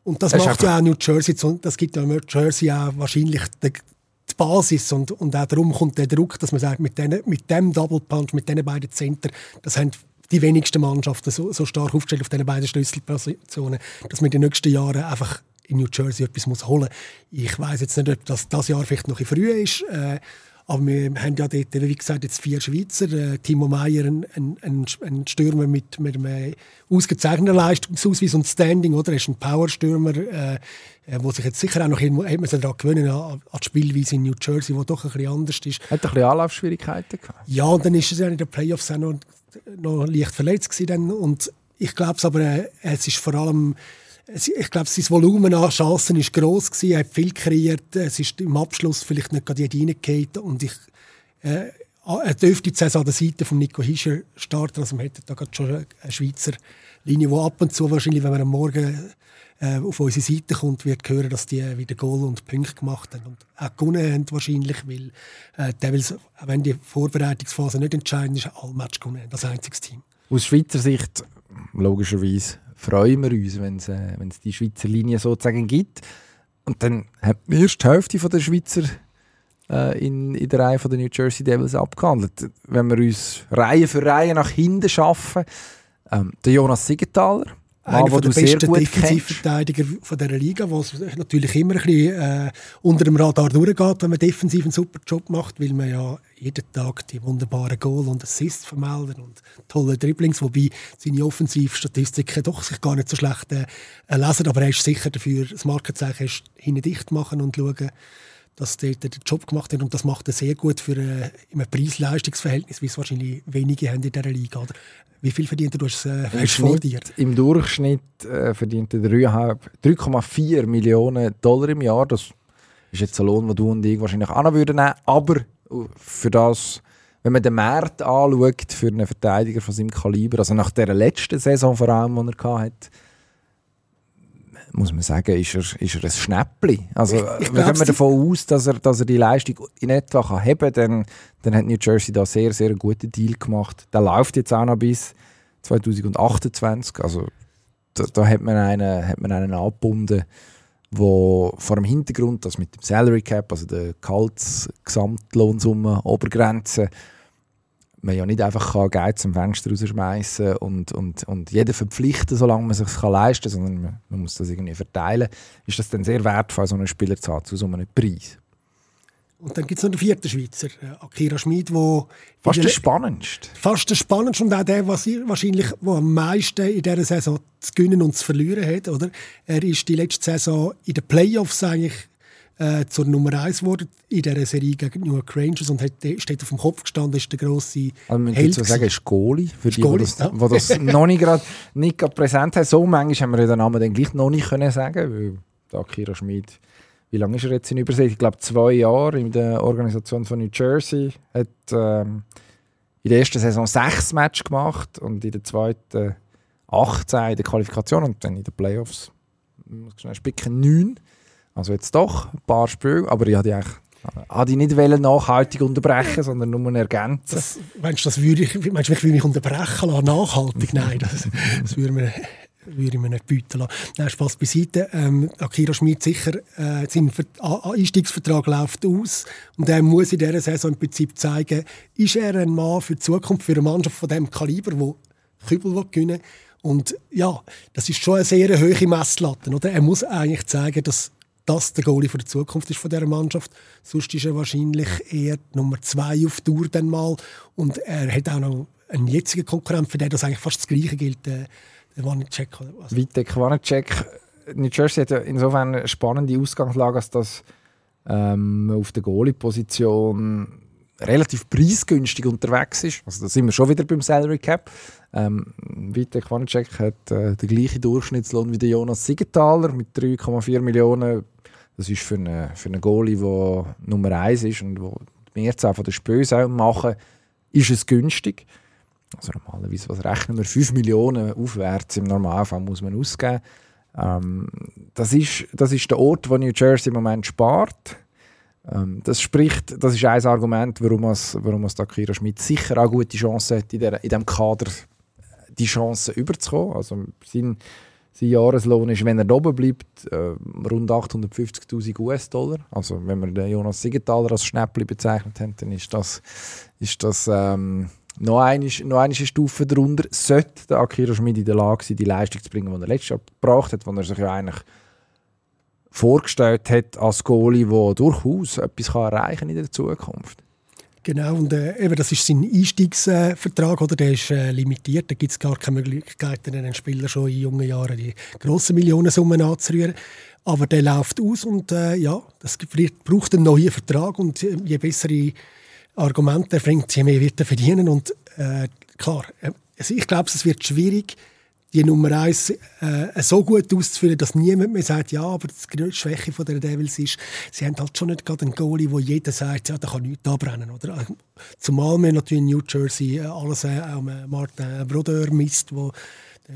und das, macht ja auch New Jersey, das gibt ja New Jersey auch wahrscheinlich die, die Basis und, und auch darum kommt der Druck, dass man sagt, mit, den, mit dem Double Punch, mit diesen beiden Center, das haben die wenigsten Mannschaften so, so stark aufgestellt auf diesen beiden Schlüsselpositionen, dass man in den nächsten Jahren einfach in New Jersey etwas muss holen muss. Ich weiß jetzt nicht, ob das das Jahr vielleicht noch früh ist. Äh, aber wir haben ja dort, wie gesagt, jetzt vier Schweizer. Äh, Timo Meyer, ein, ein, ein, Stürmer mit, mit einem ausgezeichneten Leistungsausweis und Standing, oder? Er ist ein Powerstürmer, äh, äh, wo sich jetzt sicher auch noch irgendwo, hat man sich daran gewöhnen, an, an die Spielweise in New Jersey, die doch ein bisschen anders ist. Hat er ein bisschen Anlaufschwierigkeiten gehabt? Ja, und dann ist er ja in den Playoffs auch noch, noch leicht verletzt gewesen. Und ich glaube aber, äh, es ist vor allem ich glaube, sein Volumen an Chancen war gross gewesen. Er hat viel kreiert. Es ist im Abschluss vielleicht nicht gerade reingefallen. Und ich, äh, er dürfte die Saison an der Seite von Nico Hischer starten. Also man hätte da gerade schon eine Schweizer Linie, die ab und zu wahrscheinlich, wenn man am Morgen äh, auf unsere Seite kommt, wird hören, dass die wieder Goal und Punkte gemacht haben. Und auch gewonnen haben wahrscheinlich, weil äh, Devils, wenn die Vorbereitungsphase nicht entscheidend ist, alle Match gewonnen haben, das einziges Team. Aus Schweizer Sicht logischerweise freuen wir uns, wenn es äh, die Schweizer Linie sozusagen gibt. Und dann hat die erste Hälfte von der Schweizer äh, in, in der Reihe der New Jersey Devils abgehandelt. Wenn wir uns Reihe für Reihe nach hinten schaffen, ähm, der Jonas Siegenthaler, einer von der besten Defensivverteidiger von dieser Liga, wo es natürlich immer ein bisschen äh, unter dem Radar durchgeht, wenn man defensiv einen super Job macht, weil man ja jeden Tag die wunderbaren Goal und Assists vermelden und tolle Dribblings, wobei seine Offensivstatistiken doch sich gar nicht so schlecht äh, lesen, aber er ist sicher dafür, das Markenzeichen ist hinten dicht machen und schauen, dass der den Job gemacht hat und das macht er sehr gut für äh, ein Preis-Leistungsverhältnis, wie es wahrscheinlich wenige haben in dieser Liga. Oder? Wie viel verdient er? Du hast äh, vor dir. Im Durchschnitt äh, verdient er 3,4 Millionen Dollar im Jahr. Das ist jetzt ein Lohn, den du und ich wahrscheinlich auch noch würden nehmen. Aber für das, wenn man den Markt anschaut für einen Verteidiger von seinem Kaliber, also nach der letzten Saison vor allem, die er hatte, muss man sagen, ist er, ist er ein Schnäppli. Also, ich, ich wenn man davon aus, dass er, dass er die Leistung in etwa kann haben kann, dann, dann hat New Jersey da sehr, sehr einen guten Deal gemacht. Der läuft jetzt auch noch bis 2028. Also, da, da hat, man einen, hat man einen angebunden, wo vor dem Hintergrund, dass mit dem Salary Cap, also der Gehaltsgesamtlohnsumme, Obergrenze, man ja nicht einfach kann Geld zum Fenster rausschmeißen und, und, und jeden verpflichten, solange man es sich leisten kann, sondern man, man, muss das irgendwie verteilen, ist das dann sehr wertvoll, so einen Spieler zu haben, zu so einem Preis. Und dann gibt es noch den vierten Schweizer, äh, Akira Schmid, wo fast der spannendste. Fast der spannendste und auch der, was wahrscheinlich wo am meisten in dieser Saison zu gewinnen und zu verlieren hat. Oder? Er ist die letzte Saison in den Playoffs eigentlich äh, zur Nummer 1 geworden in dieser Serie gegen New York Rangers und hat, steht auf dem Kopf gestanden, ist der grosse also man Held. sagen, ist Goalie, für die, Goalie, die das, ja. das noch nicht gerade nicht präsent haben. So manchmal haben wir den Namen dann gleich noch nicht können sagen, weil Akira Schmid, wie lange ist er jetzt in Übersee? Ich glaube zwei Jahre in der Organisation von New Jersey, hat ähm, in der ersten Saison sechs Matches gemacht und in der zweiten 18 in der Qualifikation und dann in den Playoffs, ich muss schnell spicken, neun. Also jetzt doch ein paar Spiele, aber ich hatte eigentlich ich nicht nachhaltig unterbrechen, sondern nur ergänzen. Das, meinst du, das würde ich, meinst du, ich will mich unterbrechen lassen, nachhaltig? Nein, das, das würde, mir, würde ich mir nicht bieten lassen. Nein, Spaß beiseite. Ähm, Akira Schmid sicher, äh, sein Einstiegsvertrag läuft aus und er muss in dieser Saison im Prinzip zeigen, ist er ein Mann für die Zukunft, für eine Mannschaft von diesem Kaliber, wo Kübel gewinnen und ja, das ist schon eine sehr hohe Messlatte. Oder? Er muss eigentlich zeigen, dass das der Goalie für die Zukunft ist von dieser Mannschaft. Sonst ist er wahrscheinlich eher Nummer zwei auf Tour dann mal. Und er hat auch noch einen jetzigen Konkurrent, für den das eigentlich fast das Gleiche gilt, der, der Wanacek. Vitek Wanacek. New Jersey hat ja insofern eine spannende Ausgangslage, als dass ähm, auf der Goalie-Position relativ preisgünstig unterwegs ist. Also da sind wir schon wieder beim Salary Cap. Ähm, Vitek Wanacek hat äh, den gleichen Durchschnittslohn wie der Jonas Siegenthaler mit 3,4 Millionen das ist für einen, für einen Goalie, der Nummer 1 ist und wo die Mehrzahl von den Spielen machen, ist es günstig. Also normalerweise, was rechnen wir? 5 Millionen aufwärts im Normalfall muss man ausgeben. Ähm, das, ist, das ist der Ort, wo New Jersey im Moment spart. Ähm, das spricht, das ist ein Argument, warum es, warum es Akira Schmidt sicher auch gute Chancen hat, in, der, diesem Kader die Chance überzukommen. Also sein, sein Jahreslohn ist, wenn er oben bleibt, äh, rund 850.000 US-Dollar. Also wenn wir den Jonas Siegenthaler als Schnäppli bezeichnet haben, dann ist das, ist das ähm, noch, eine, noch eine Stufe darunter. Sollte der Akira Schmid in der Lage sein, die Leistung zu bringen, die er letztes Jahr gebracht hat, wo er sich ja eigentlich vorgestellt hat als Goalie, der durchaus etwas kann erreichen in der Zukunft. Genau, und äh, eben, das ist sein Einstiegsvertrag, oder? der ist äh, limitiert. Da gibt es gar keine Möglichkeiten, einen Spieler schon in jungen Jahren die grossen Millionensummen anzurühren. Aber der läuft aus und äh, ja, das braucht einen neuen Vertrag und je bessere Argumente er bringt, je mehr wird er verdienen. Und äh, klar, äh, also ich glaube, es wird schwierig, die Nummer eins äh, so gut auszuführen, dass niemand mehr sagt, ja, aber die Schwäche von der Devils ist, sie haben halt schon nicht gerade einen Goalie, wo jeder sagt, ja, da kann nichts abbrennen. Oder? Zumal wir natürlich in New Jersey äh, alles äh, um Martin Brodeur misst, wo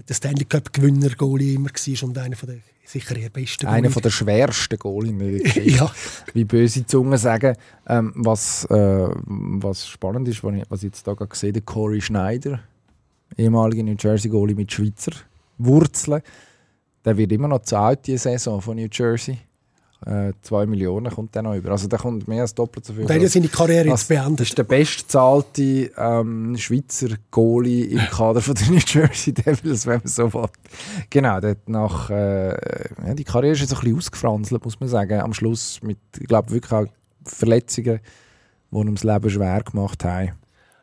der Stanley Cup Gewinner Goalie immer war und einer von der sicher der besten Einer von der schwersten Goalie, ja. wie böse Zungen sagen. Ähm, was, äh, was spannend ist, was ich, was ich jetzt da gerade gesehen habe, Corey Schneider, ehemaliger New Jersey Goalie mit Schweizer Wurzeln. Der wird immer noch zu alt, die Saison von New Jersey. Äh, 2 Millionen kommt der noch über. Also der kommt mehr als doppelt so viel. Der hat seine Karriere jetzt beendet. Das ist der bestzahlte ähm, Schweizer Goalie im Kader von den New Jersey Devils, wenn man so will. Genau, der hat nach, äh, ja, die Karriere ist jetzt ein bisschen ausgefranselt, muss man sagen. Am Schluss mit, ich glaube, wirklich auch Verletzungen, die ihm das Leben schwer gemacht haben.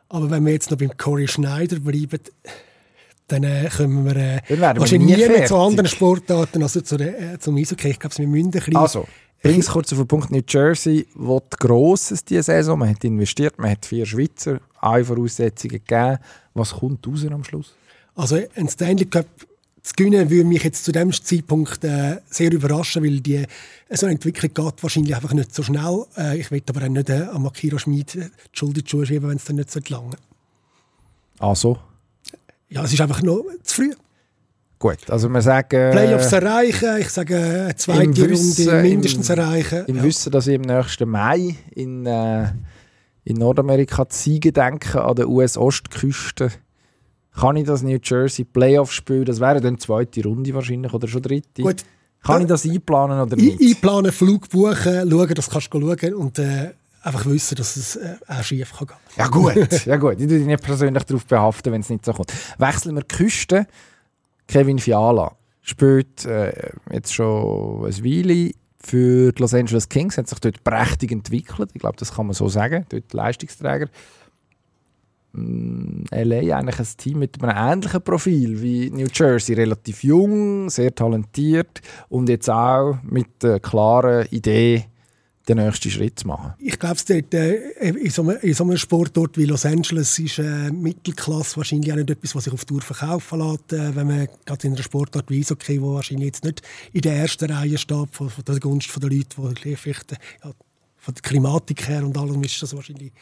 Aber wenn wir jetzt noch beim Corey Schneider bleiben, dann äh, kommen wir äh, wahrscheinlich nie, nie mehr zu anderen Sportarten, also zu äh, zum Eishockey. Ich glaube, wir müssen ein bisschen also, Bring es kurz auf den Punkt. New Jersey will Grosses diese Saison. Man hat investiert, man hat vier Schweizer, eine Voraussetzungen gegeben. Was kommt raus am Schluss? Also ein Stanley Cup zu gewinnen, würde mich jetzt zu dem Zeitpunkt äh, sehr überraschen, weil die, so eine Entwicklung geht wahrscheinlich einfach nicht so schnell. Äh, ich will aber auch nicht äh, an Makiro Schmid die Schuld in die Schuhe schieben, wenn es dann nicht so lange. Ah so? Ja, es ist einfach noch zu früh. Gut, also wir sagen... Playoffs erreichen, ich sage eine zweite Wissen, Runde mindestens im, erreichen. Im ja. Wissen, dass ich im nächsten Mai in, äh, in Nordamerika Ziegen denke, an der US-Ostküste kann ich das New Jersey Playoff spielen? Das wäre dann die zweite Runde wahrscheinlich oder schon dritte. Gut. Kann ich das einplanen oder nicht? Einplanen, Flug buchen, schauen, das kannst du schauen und äh, einfach wissen, dass es äh, auch schief kann gehen. Ja gut, ja gut. Ich würde dich nicht persönlich darauf behaften, wenn es nicht so kommt. Wechseln wir die Küste. Kevin Fiala spielt äh, jetzt schon ein Weile für die Los Angeles Kings, hat sich dort prächtig entwickelt. Ich glaube, das kann man so sagen. Dort Leistungsträger. LA eigentlich ein Team mit einem ähnlichen Profil wie New Jersey. Relativ jung, sehr talentiert und jetzt auch mit der klaren Idee, den nächsten Schritt zu machen. Ich glaube, äh, in, so einem, in Sportort wie Los Angeles ist äh, Mittelklasse wahrscheinlich auch nicht etwas, was sich auf Tour verkaufen lässt, äh, wenn man gerade in einer Sportart wie Eishockey, wo wahrscheinlich jetzt nicht in der ersten Reihe steht, von, von der Gunst der Leute, die vielleicht ja, von der Klimatik her und allem ist das wahrscheinlich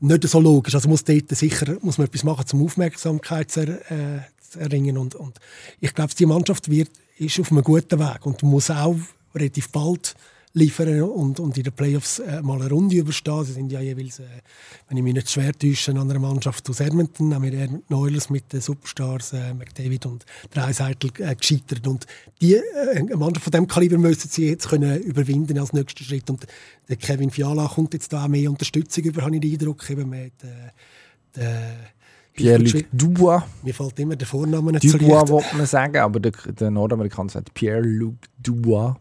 nicht so logisch. Also muss dort sicher muss man etwas machen, um Aufmerksamkeit zu, äh, zu erringen. Und, und ich glaube, die Mannschaft wird, ist auf einem guten Weg und muss auch relativ bald liefern und, und in den Playoffs äh, mal eine Runde überstehen. Sie sind ja jeweils, äh, wenn ich mich nicht schwer täusche, an einer Mannschaft aus Edmonton, haben wir Edmonton Oilers mit den Superstars äh, McDavid und Dreiseitel äh, gescheitert. Und die, äh, eine Mannschaft von diesem Kaliber müssen sie jetzt können überwinden als nächsten Schritt. Und der Kevin Fiala kommt jetzt da auch mehr Unterstützung über, habe ich den Eindruck. Eben mit, äh, Pierre-Luc Dubois. Mir fällt immer der Vorname nicht Dubois, wollte man sagen, aber der, der Nordamerikaner sagt Pierre-Luc Dubois.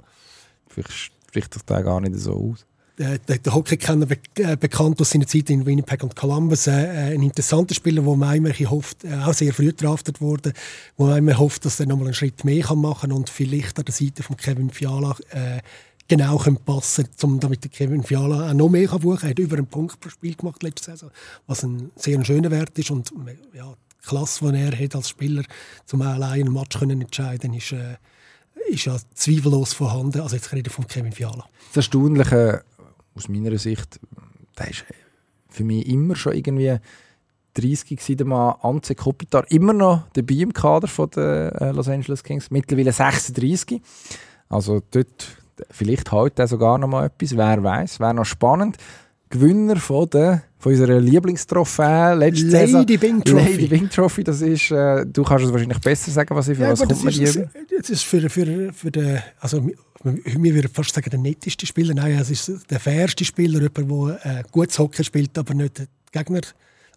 Vielleicht spricht das da gar nicht so aus. Der, der, der Hockey-Kenner be äh, bekannt aus seiner Zeit in Winnipeg und Columbus. Äh, ein interessanter Spieler, wo man immer hofft, äh, auch sehr früh draftet wurde, wo man immer hofft, dass er nochmal einen Schritt mehr kann machen und vielleicht an der Seite von Kevin Fiala äh, genau passen können, damit der Kevin Fiala auch noch mehr kann buchen kann. Er hat über einen Punkt pro Spiel gemacht letzte Saison, was ein sehr schöner Wert ist und ja, die Klasse, die er hat als Spieler, zum allein einen Match können entscheiden, ist äh, ist ja zweifellos vorhanden. Also jetzt rede ich von Kevin Fiala. Das Erstaunliche aus meiner Sicht, der ist für mich immer schon irgendwie 30 gewesen, der Anze Kopitar, immer noch dabei im Kader der äh, Los Angeles Kings, mittlerweile 36. Also dort vielleicht heute sogar noch mal etwas, wer weiß, wäre noch spannend. Gewinner von, der, von unserer Lieblingstrophäe letzte Lady Saison. Bing Trophy. Lady Bing Trophy, das ist, äh, du kannst es wahrscheinlich besser sagen, was ich für ja, was kommt man ist, Das ist für, für, für den, also wir würden fast sagen, der netteste Spieler. Nein, es ist der fairste Spieler, jemand, der äh, gutes Hockey spielt, aber nicht Gegner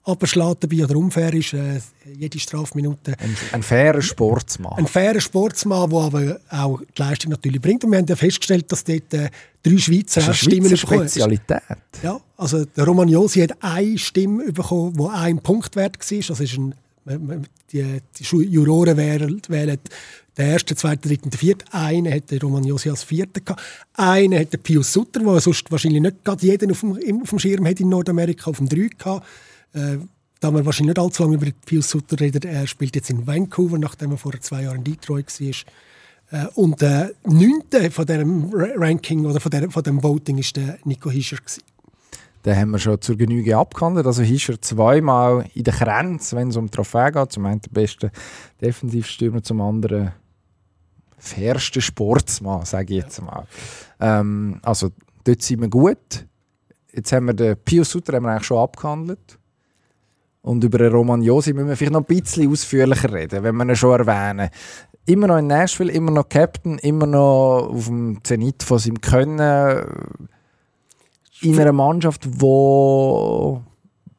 abschlägt dabei oder unfair ist, äh, jede Strafminute. Ein, ein fairer Sportsmann. Ein fairer Sportsmann, der aber auch die Leistung natürlich bringt. Und wir haben ja festgestellt, dass dort äh, drei Schweizer das ist eine Stimmen bekommen. Spezialität. Ja, also der Romagnosi hat eine Stimme bekommen, die ein Punktwert war. Das ist ein, die, die Juroren wählen, wählen der erste, zweite, dritte und vierte. Einen hat der Romagnosi als gehabt. Einen hat der Pius Sutter, der sonst wahrscheinlich nicht gerade jeden auf dem, auf dem Schirm hat in Nordamerika, auf dem drei gehabt. Äh, da wir wahrscheinlich nicht allzu lange über Pius Sutter reden, er spielt jetzt in Vancouver, nachdem er vor zwei Jahren in Detroit war. Äh, und der äh, neunte von diesem Ranking oder von, der, von dem Voting ist der Nico Hischer. Den haben wir schon zur Genüge abgehandelt. Also Hischer zweimal in der Grenze, wenn es um Trophäe geht. Zum einen der beste Defensivstürmer, zum anderen fairste Sportsmann, sage ich jetzt mal. Ähm, also dort sind wir gut. Jetzt haben wir den Pius Sutter haben wir eigentlich schon abgehandelt. Und über den Romagnosi müssen wir vielleicht noch ein bisschen ausführlicher reden, wenn wir ihn schon erwähnen. Immer noch in Nashville, immer noch Captain, immer noch auf dem Zenit von seinem Können. In einer Mannschaft, die von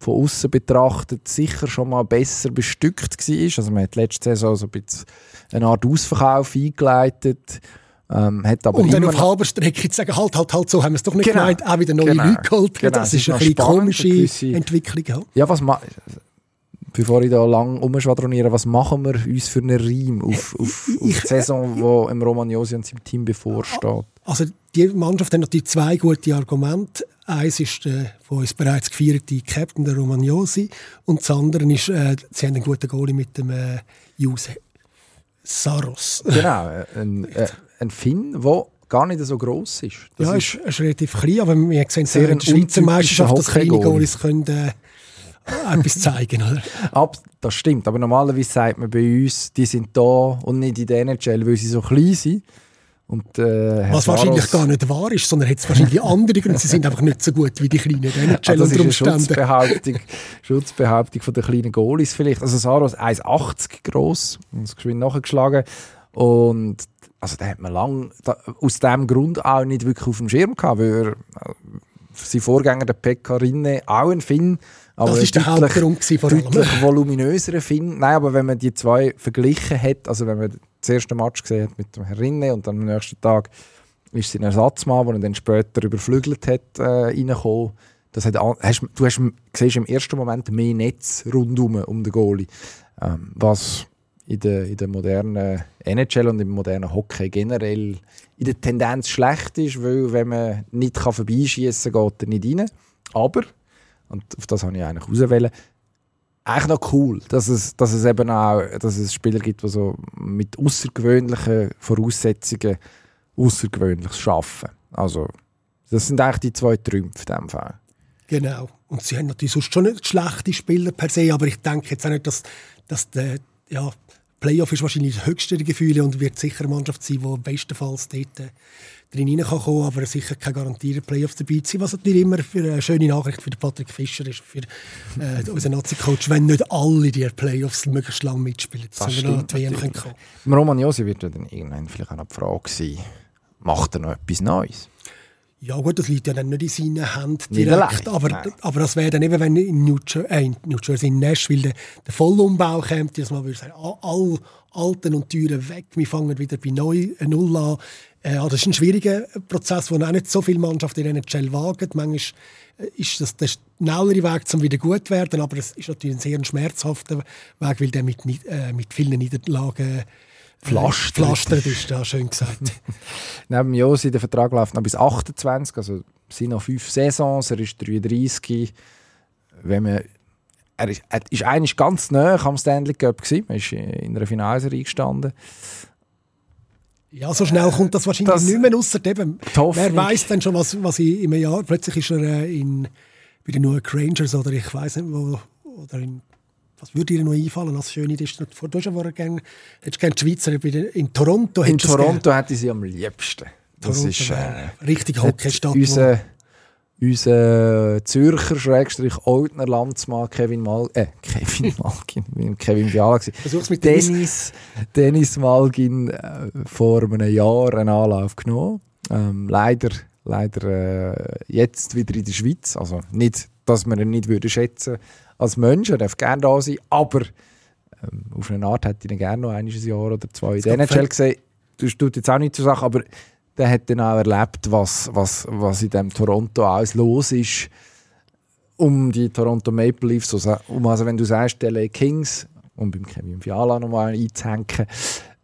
außen betrachtet sicher schon mal besser bestückt war. Also man hat letzte Saison so ein bisschen eine Art Ausverkauf eingeleitet. Ähm, hat aber und dann auf halber Strecke zu sagen, halt, halt, halt, so haben wir es doch nicht genau. gemeint, auch wieder neue genau. Leute geholt. Genau. Das ist, eine komische Entwicklung. Ja, ja was bevor ich da lang umschwadroniere, was machen wir uns für einen Reim auf, auf, auf die Saison, die im Romagnosi und seinem Team bevorsteht? Also die Mannschaft hat natürlich zwei gute Argumente. Eins ist der von uns bereits gefeierte Captain der Romagnosi und das andere ist, äh, sie haben einen guten Goalie mit dem äh, Juse Saros. Genau, ein, äh, ein Finn, der gar nicht so gross ist. Das ja, ist, ist relativ klein, aber wir sehen sehr in der Schweizer Meisterschaft, dass kleine Goalies können, äh, etwas zeigen, oder? Ab, das stimmt, aber normalerweise sagt man bei uns, die sind da und nicht in der NHL, weil sie so klein sind. Und, äh, Was wahrscheinlich gar nicht wahr ist, sondern hat es wahrscheinlich andere Gründe. Sie sind einfach nicht so gut wie die kleinen NHL ah, Das ist eine Schutzbehauptung, Schutzbehauptung von den kleinen Goalies vielleicht. Also Saros 1,80 groß, das geschwind nachgeschlagen. Und also der hat man lang da, aus dem Grund auch nicht wirklich auf dem Schirm gehabt, weil er, äh, sein Vorgänger, der Pekka Rinne, auch ein Finn, aber das ist der Hauptgrund vor allem. Deutlich voluminöseren Finn. Nein, aber wenn man die zwei verglichen hat, also wenn man das erste Match gesehen hat mit dem Herr Rinne und dann am nächsten Tag ist sein Ersatzmann, den er dann später überflügelt hat, äh, reingekommen. Das hat, hast, du hast, siehst im ersten Moment mehr Netz rundum um den Goalie. Ähm, was in der, in der modernen NHL und im modernen Hockey generell in der Tendenz schlecht ist, weil wenn man nicht vorbeischießen kann, geht er nicht rein. Aber und auf das habe ich eigentlich auswählen. Eigentlich noch cool, dass es, dass es eben auch dass es Spieler gibt, die so mit außergewöhnlichen Voraussetzungen außergewöhnliches schaffen. Also, das sind eigentlich die zwei Trümpfe in diesem Fall. Genau. Und sie haben natürlich sonst schon nicht schlechte Spieler per se, aber ich denke jetzt auch nicht, dass, dass der, ja, Playoff ist wahrscheinlich das höchste der Gefühle und wird sicher eine Mannschaft sein, die bestenfalls dort äh, drin kann kommen, aber sicher keine garantierte Playoffs dabei sein, was natürlich immer für eine schöne Nachricht für Patrick Fischer ist, für äh, unseren Nazi-Coach, wenn nicht alle die Playoffs möglichst lange mitspielen, das sondern auch die WM kommen. Roman Josi wird dann irgendwann vielleicht auch noch die Frage sein, macht er noch etwas Neues? Ja gut, das liegt ja dann nicht in seinen Händen direkt, aber, aber das wäre dann eben, wenn in New, Jer äh, in New Jersey, in Nashville der, der Vollumbau kommt, dass man würde sagen, all, alten und teuren weg, wir fangen wieder bei neu, äh, Null an. Äh, das ist ein schwieriger Prozess, den auch nicht so viele Mannschaften in NHL wagen. Manchmal äh, ist das der schnellere Weg, um wieder gut zu werden, aber es ist natürlich ein sehr schmerzhafter Weg, weil der mit, äh, mit vielen Niederlagen Pflastert. Pflastert ist, ja, schön gesagt. Neben Josi, der Vertrag läuft noch bis 28, also sind noch fünf Saisons, er ist 33. Wenn man, er ist, er ist eigentlich ganz nah am Stanley Cup gewesen, er ist in einer Finalserie gestanden. Ja, so schnell kommt das wahrscheinlich das nicht mehr, ausser eben, wer weiß denn schon, was, was in, im Jahr, plötzlich ist er äh, in, bei den New Rangers oder ich weiß nicht wo, oder in was würde dir noch einfallen als schöne Destination? Du hast ja vorher gerne, hättest gerne die Schweizer in Toronto. In Toronto hätte ich sie am liebsten. Das Toronto ist äh, richtig Hockeystadt. Unser, unser Zürcher Schrägstrich Oldner Landsmann Kevin Mal äh, Kevin Malgin, Kevin Biala Versuch's mit Dennis, Dennis Malgin äh, vor einem Jahr einen Anlauf genommen. Ähm, leider leider äh, jetzt wieder in der Schweiz. Also nicht, dass man ihn nicht würde schätzen als Mensch, er darf gerne da sein, aber ähm, auf eine Art hätte ich ihn gerne noch ein Jahr oder zwei in der NHL gesehen. Das tut jetzt auch nicht zur Sache, aber der hat dann auch erlebt, was, was, was in dem Toronto alles los ist um die Toronto Maple Leafs. Also, also wenn du sagst, die LA Kings, um beim Kevin Fiala nochmal einzuhängen,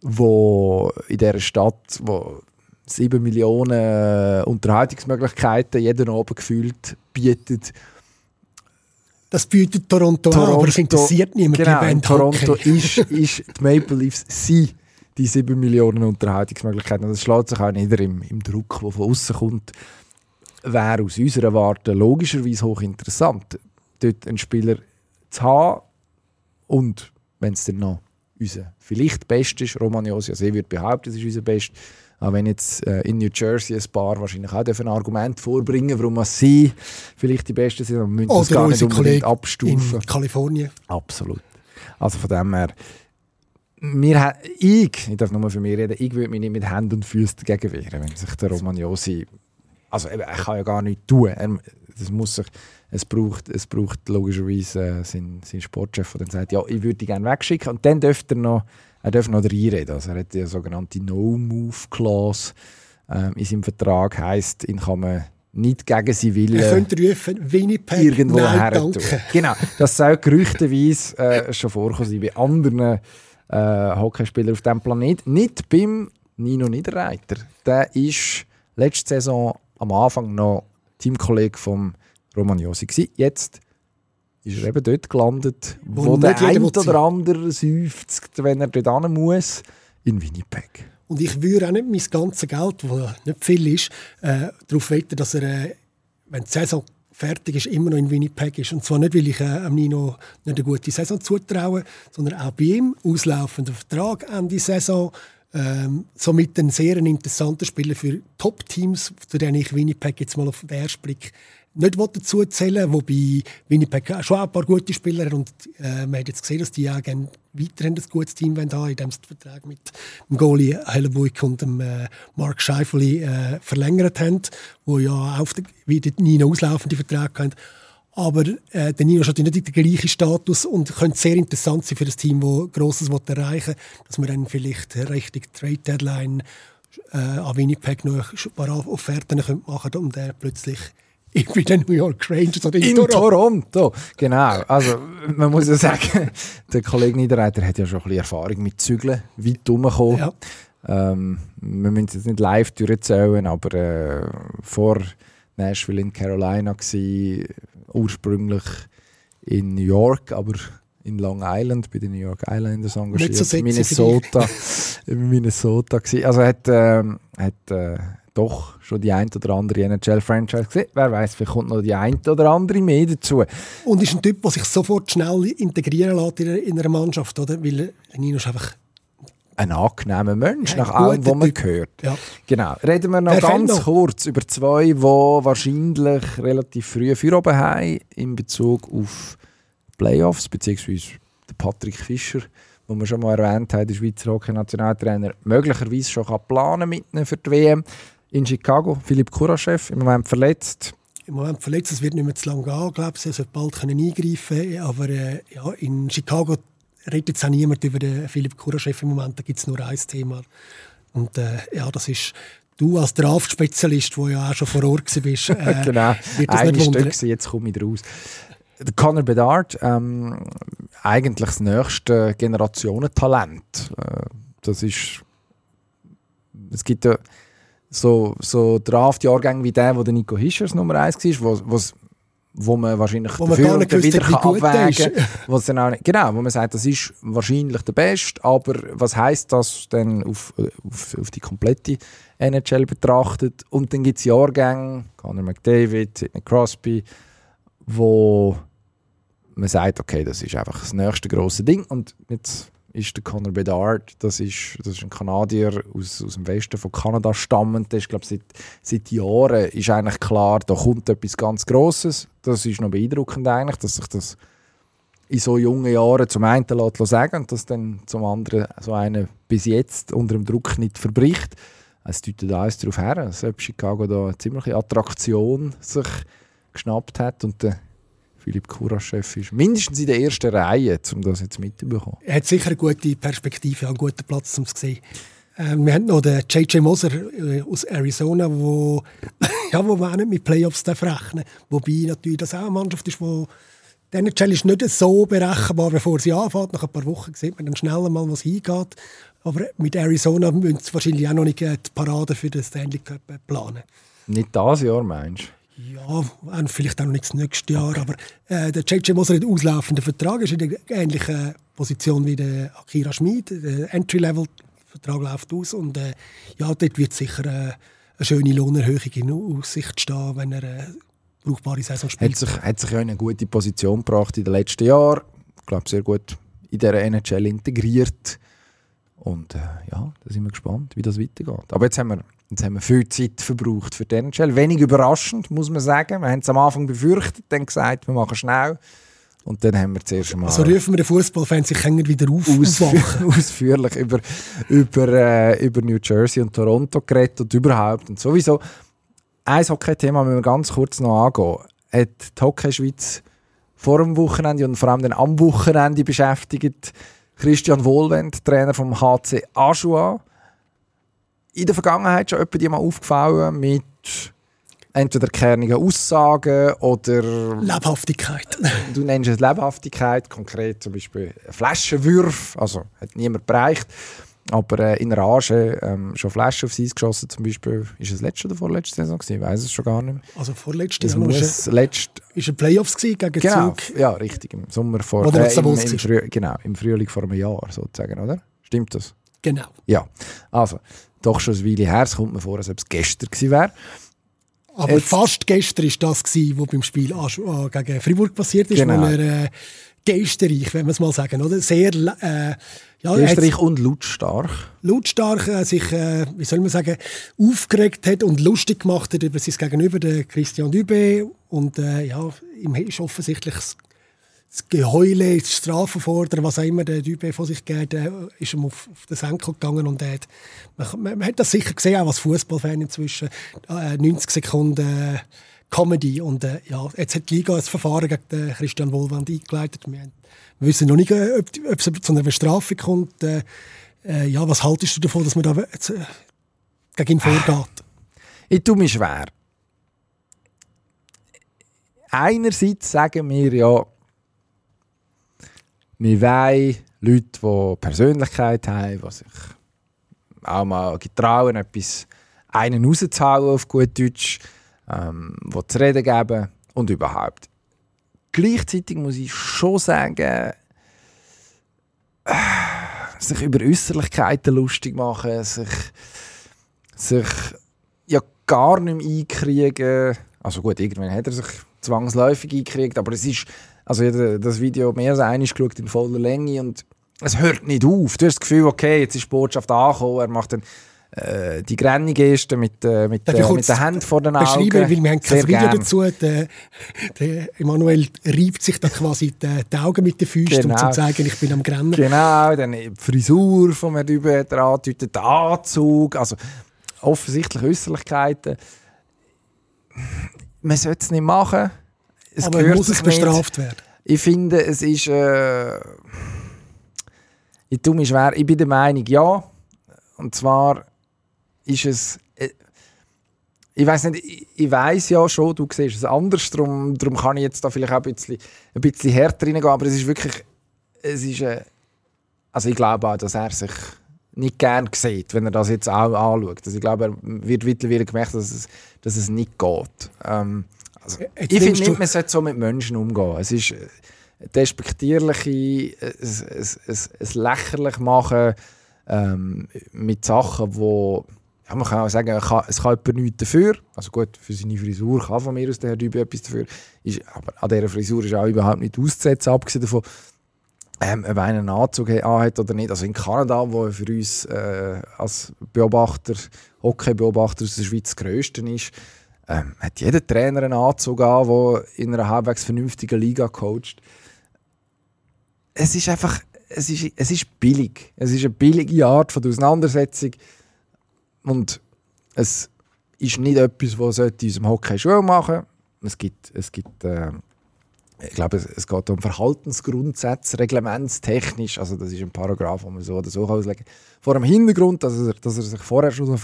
wo in dieser Stadt, wo 7 Millionen äh, Unterhaltungsmöglichkeiten jeden Abend gefühlt bietet, das bietet Toronto, Toronto an, aber es interessiert niemand. Genau, in Toronto ist, ist die Maple Leafs sie die 7 Millionen Unterhaltungsmöglichkeiten. Das schlägt sich auch nieder im, im Druck, der von außen kommt. Wäre aus unserer Warte logischerweise hochinteressant, dort einen Spieler zu haben und wenn es dann noch unser vielleicht Beste ist, Roman Josias, ich würde behaupten, es ist unser Best, auch wenn jetzt äh, in New Jersey ein paar wahrscheinlich auch ein Argument vorbringen, warum sie vielleicht die Besten sind, und müssen Oder das gar nicht unbedingt abstufen. In Kalifornien. Absolut. Also von dem her, wir, ich, ich darf nur für mich reden, ich würde mich nicht mit Händen und Füßen dagegen wehren, wenn sich der Romagnosi, also er kann ja gar nichts tun, er, das muss sich, es braucht, es braucht logischerweise äh, seinen, seinen Sportchef, der dann sagt, ja, ich würde dich gerne wegschicken und dann dürfte er noch er darf noch reinreden. Also er hat die sogenannte No-Move-Clause ähm, in seinem Vertrag. Heißt, ihn kann man nicht gegen sie will. Er könnte rufen, Winnipeg, irgendwo nein, her. Genau, das soll gerüchteweise äh, schon vorkommen sein bei anderen äh, Hockeyspielern auf diesem Planet. Nicht beim Nino Niederreiter. Der ist letzte Saison am Anfang noch Teamkollege von Roman Josi. Jetzt ist er eben dort gelandet, wo, Wo der ein oder andere seufzt, wenn er dort hin muss, in Winnipeg. Und ich würde auch nicht mein ganzes Geld, das nicht viel ist, äh, darauf wetten, dass er, äh, wenn die Saison fertig ist, immer noch in Winnipeg ist. Und zwar nicht, weil ich äh, Nino nicht eine gute Saison zutraue, sondern auch bei ihm, auslaufender Vertrag Ende Saison, ähm, somit ein sehr interessanter Spieler für Top-Teams, zu denen ich Winnipeg jetzt mal auf den ersten Blick nicht dazu zählen wobei Winnipeg auch schon ein paar gute Spieler hat und äh, man hat jetzt gesehen, dass die auch gerne weiterhin ein gutes Team wollen haben, indem sie den Vertrag mit dem Goalie Hellebuik und dem äh, Mark Scheifeli äh, verlängert haben, wo ja auf den, wie der Nino auslaufende Vertrag haben. Aber äh, der Nino hat nicht den gleichen Status und könnte sehr interessant sein für das Team, das Grosses erreichen will, dass man dann vielleicht richtig Trade Deadline äh, an Winnipeg noch ein paar Offerten machen könnte und er plötzlich bei den New York Rangers oder in, In Toronto. Toronto, genau. Also, man muss ja sagen, der Kollege Niederreiter hat ja schon ein bisschen Erfahrung mit Zügeln, weit rumgekommen. Ja. Ähm, wir müssen es jetzt nicht live durchzählen, aber äh, vor Nashville in Carolina war, ursprünglich in New York, aber in Long Island, bei den New York Islanders engagiert. So Minnesota, in Minnesota gewesen. Also hat, ähm, hat äh, doch schon die ein oder andere NHL-Franchise gesehen. Wer weiß, vielleicht kommt noch die ein oder andere mehr dazu. Und ist ein Typ, der sich sofort schnell integrieren lässt in einer- in einer Mannschaft, oder? Weil Nino ist einfach Ein angenehmer Mensch, nach allem, was man Typ. hört. Ja. Genau. Reden wir noch Wer ganz noch? kurz über zwei, die wahrscheinlich relativ früh für oben haben in Bezug auf Playoffs, beziehungsweise Patrick Fischer, den wir schon mal erwähnt haben, der Schweizer Hockey-Nationaltrainer, möglicherweise schon kann planen mit für die WM. In Chicago, Philipp Kuraschew, im Moment verletzt. im Moment verletzt. Es wird nicht mehr zu lange gehen, glaube ich. Er sollte bald können eingreifen können. Aber äh, ja, in Chicago redet jetzt auch niemand über den Philipp Kuraschew im Moment. Da gibt es nur ein Thema. Und äh, ja, das ist du als Draft-Spezialist, der ja auch schon vor Ort warst, äh, genau. wird das Ein Stück, jetzt komme ich raus. Der Conor Bedard, ähm, eigentlich das nächste Generationentalent. Äh, das ist. Es gibt ja so, so Draft-Jahrgänge wie der, wo der Nico Hischers Nummer 1 war, wo, wo's- wo man wahrscheinlich Wo man dafür und wieder kann abwägen auch nicht, Genau, wo man sagt, das ist wahrscheinlich der Beste, aber was heißt das denn auf, auf, auf die komplette NHL betrachtet? Und dann gibt es Jahrgänge, Conor McDavid, Sidney Crosby, wo man sagt, okay, das ist einfach das nächste große Ding. Und jetzt ist der Conor Bedard, das ist, das ist ein Kanadier aus, aus dem Westen von Kanada stammend. Der ist, glaube seit, seit Jahren ist eigentlich klar, da kommt etwas ganz Grosses. Das ist noch beeindruckend eigentlich, dass sich das in so jungen Jahren zum einen lässt sagen und dass dann zum anderen so einer bis jetzt unter dem Druck nicht verbricht. Es deutet alles darauf her, dass Chicago da eine ziemliche Attraktion sich geschnappt hat und der Philipp Kuraschew ist mindestens in der ersten Reihe, um das jetzt mitzubekommen. Er hat sicher eine gute Perspektive, einen guten Platz, um es zu sehen. Ähm, wir haben noch den J.J. Moser äh, aus Arizona, wo, ja, wo man auch nicht mit Playoffs darf rechnen Wobei natürlich das auch eine Mannschaft ist, die NHL ist nicht so berechenbar, bevor sie anfängt. Nach ein paar Wochen sieht man dann schnell mal, was hingeht. Aber mit Arizona müssen sie wahrscheinlich auch noch nicht die Parade für den Stanley Cup planen. Nicht das Jahr, meinst du? Ja, vielleicht auch noch nicht das nächste Jahr. Aber äh, der J.J. Moser hat auslaufenden Vertrag, ist in der ähnlichen Position wie der Akira Schmid. Der Entry-Level-Vertrag läuft aus. Und äh, ja, dort wird sicher äh, eine schöne Lohnerhöhung in Aussicht stehen, wenn er äh, brauchbare Saison Hat spielt. sich, hat sich ja in eine gute Position gebracht in den letzten Jahren. Ich glaube, sehr gut in dieser NHL integriert. Und äh, ja, da sind wir gespannt, wie das weitergeht. Aber jetzt haben wir, jetzt haben wir viel Zeit verbraucht für die NHL. Wenig überraschend, muss man sagen. Wir haben es am Anfang befürchtet, dann gesagt, wir machen schnell. Und dann haben wir zuerst mal Also rufen wir den Fußballfans, ich hängen wieder auf, aufwachen. ausführ ausführlich über, über, äh, über New Jersey und Toronto geredet und überhaupt und sowieso. Ein Hockey-Thema müssen wir ganz kurz noch angehen. Hat die Hockey-Schweiz vor dem Wochenende und vor allem dann am Wochenende beschäftigt Christian Wohlwend, Trainer vom HC Aschua. In der Vergangenheit schon jemand mal aufgefallen mit entweder kernige Aussagen oder... Lebhaftigkeit. Du nennst es Lebhaftigkeit, konkret zum Beispiel Flaschenwürfe, also hat niemand bereicht. Aber äh, in Rage ähm, schon Flaschen aufs Eis geschossen, zum Beispiel. Ist es letzte oder vorletzte Saison gewesen? Ich weiß es schon gar nicht mehr. Also vorletzte Saison. Es war letzt... ein Playoffs gewesen, gegen genau, Zug. Ja, richtig. Im Sommer vor... Oder äh, im, im Früh, genau, im Frühling vor einem Jahr sozusagen, oder? Stimmt das? Genau. Ja. Also, doch schon ein Weile her. Es kommt mir vor, als ob es gestern gewesen wäre. Aber Jetzt, fast gestern war das, was beim Spiel äh, gegen Fribourg passiert ist, genau. er äh, geistreich, wenn man es mal sagen, oder? Sehr, äh, ja, geistreich und lautstark. Lautstark äh, sich, äh, wie soll man sagen, aufgeregt hat und lustig gemacht hat über sein Gegenüber, den Christian Dübe. Und äh, ja, ihm ist offensichtlich das Geheule, das Strafenfordern, was auch immer der Dübe von sich geht, äh, ist ihm auf, auf den Senkel gegangen und hat, man, man, hat das sicher gesehen, auch als Fußballfan inzwischen, äh, 90 Sekunden äh, Comedy und äh, ja, jetzt hat die Liga ein Verfahren gegen Christian Wohlwand eingeleitet. Wir, wissen noch nicht, äh, ob, ob es zu einer Bestrafung kommt. Äh, äh, ja, was haltest du davon, dass man da jetzt, äh, gegen ihn vorgeht? Ich tue mich schwer. Einerseits sagen wir ja, wir wollen Leute, die Persönlichkeit haben, die sich auch mal getrauen, etwas einen rauszuhauen auf gut Deutsch, ähm, die zu reden geben und überhaupt. Gleichzeitig muss ich schon sagen, äh, sich über Äußerlichkeiten lustig machen, sich, sich ja gar nicht mehr einkriegen. Also gut, irgendwann hat er sich zwangsläufig eingekriegt, aber es ist also ich habe das Video mehr als einmal geschaut in voller Länge und es hört nicht auf. Du hast das Gefühl, okay, jetzt ist die Botschaft angekommen, er macht dann äh, die Grenne-Geste mit, äh, mit, äh, mit den Händen vor den Augen. Beschreiben, weil wir haben kein Sehr Video gern. dazu. Der, der Emanuel reibt sich da quasi die, die, Augen mit den Füßen, genau. um zu zeigen, ich bin am Grennen. Genau, dann die Frisur von mir drüber dran, der Anzug, also offensichtlich Äußerlichkeiten. Man sollte es nicht machen es Aber muss es bestraft werden? Ich finde, es ist. Äh, ich tue mich schwer. Ich bin der Meinung, ja. Und zwar ist es. Äh, ich weiß nicht, ich, ich weiß ja schon, du siehst es anders, darum, darum kann ich jetzt da vielleicht auch ein bisschen, ein bisschen härter reingehen, aber es ist wirklich, es ist, äh, also ich glaube auch, dass er sich nicht gern sieht, wenn er das jetzt auch anschaut. Also ich glaube, er wird mittlerweile gemerkt, dass es, dass es nicht geht. Ähm, also, ich finde nicht, man sollte so mit Menschen umgehen. Es ist äh, despektierliche, ein lächerlich machen ähm, mit Sachen, wo ja, man kann auch sagen, kann, es kann jemand nichts dafür. Also gut, für seine Frisur kann von mir aus der Herr Dübe etwas dafür. Ist, aber an dieser Frisur ist auch überhaupt nicht auszusetzen, abgesehen davon, ähm, ob einer einen Anzug hat oder nicht. Also in Kanada, wo für uns äh, als Beobachter, Hockey-Beobachter aus der Schweiz das Größte ist, ähm, hat jeder Trainer einen Anzug an, der in einer halbwegs vernünftigen Liga coacht. Es ist einfach, es ist, es ist billig. Es ist eine billige Art von der Auseinandersetzung. Und es ist nicht etwas, was in unserem Hockey Schule machen Es gibt, es gibt äh, ich glaube, es, es, geht um Verhaltensgrundsätze, reglementstechnisch. Also das ist ein Paragraph, den man so oder so auslegen kann. Vor dem Hintergrund, dass er, dass er sich vorher schon so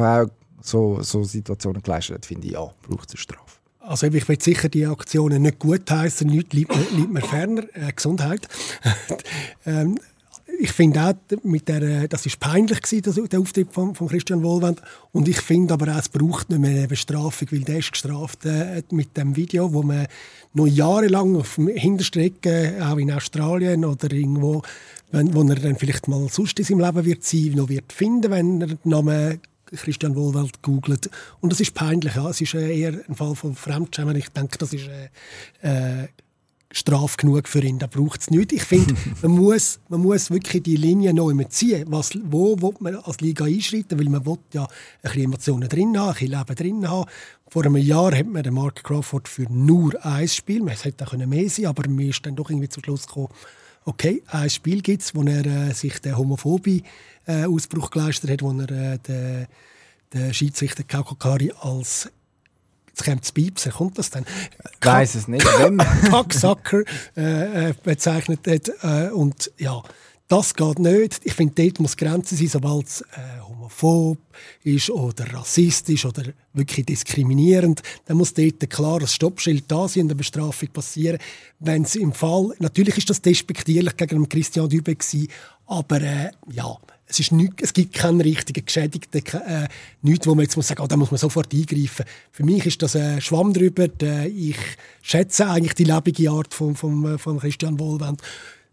so, so Situationen geleistet hat, finde ich, ja, braucht es eine Strafe. Also ich will sicher die Aktionen nicht gut heißen, nichts liegt mir, ferner, äh, Gesundheit. ähm, ich finde auch, mit der, das ist peinlich gewesen, der Auftritt von, von Christian Wohlwend. Und ich finde aber auch, es braucht nicht mehr eine Bestrafung, weil der ist gestraft äh, mit dem Video, wo man noch jahrelang auf dem Hinterstrecke, auch in Australien oder irgendwo, wenn, wo er dann vielleicht mal sonst in seinem Leben wird sein, noch wird finden, wenn er den Namen Christian Wohlwelt googelt. Und das ist peinlich. Ja. Es ist äh, eher ein Fall von Fremdschämen. Ich denke, das ist äh, äh, Straf genug für ihn. Da braucht es nichts. Ich finde, man muss, man muss wirklich die Linie neu ziehen. Was, wo will man als Liga einschreiten? Weil man will ja ein bisschen Emotionen drin haben, ein bisschen Leben drin haben. Vor einem Jahr hat man den Mark Crawford für nur ein Spiel, es hätte auch mehr sein aber man ist dann doch irgendwie zum Schluss gekommen, okay, ein Spiel gibt es, wo er äh, sich den Homophobie äh, geleistet hat, wo er äh, den, den Schiedsrichter Kaukokari als jetzt kommt das Piepsen, kommt das dann? Ich weiss es nicht. Kacksacker äh, äh, bezeichnet hat. Äh, und ja, das geht nicht. Ich finde, dort muss Grenzen sein, sobald es äh, homophob ist oder rassistisch oder wirklich diskriminierend, dann muss dort ein klares Stoppschild da sein und eine Bestrafung passieren. Wenn es im Fall, natürlich ist das despektierlich gegen Christian Dübe gewesen, aber äh, ja, es, ist nicht, es gibt keinen richtigen Geschädigten, äh, nichts, wo man jetzt muss sagen, oh, da muss man sofort eingreifen. Für mich ist das ein Schwamm drüber. Ich schätze eigentlich die lebende Art von, von, von Christian Wohlwend.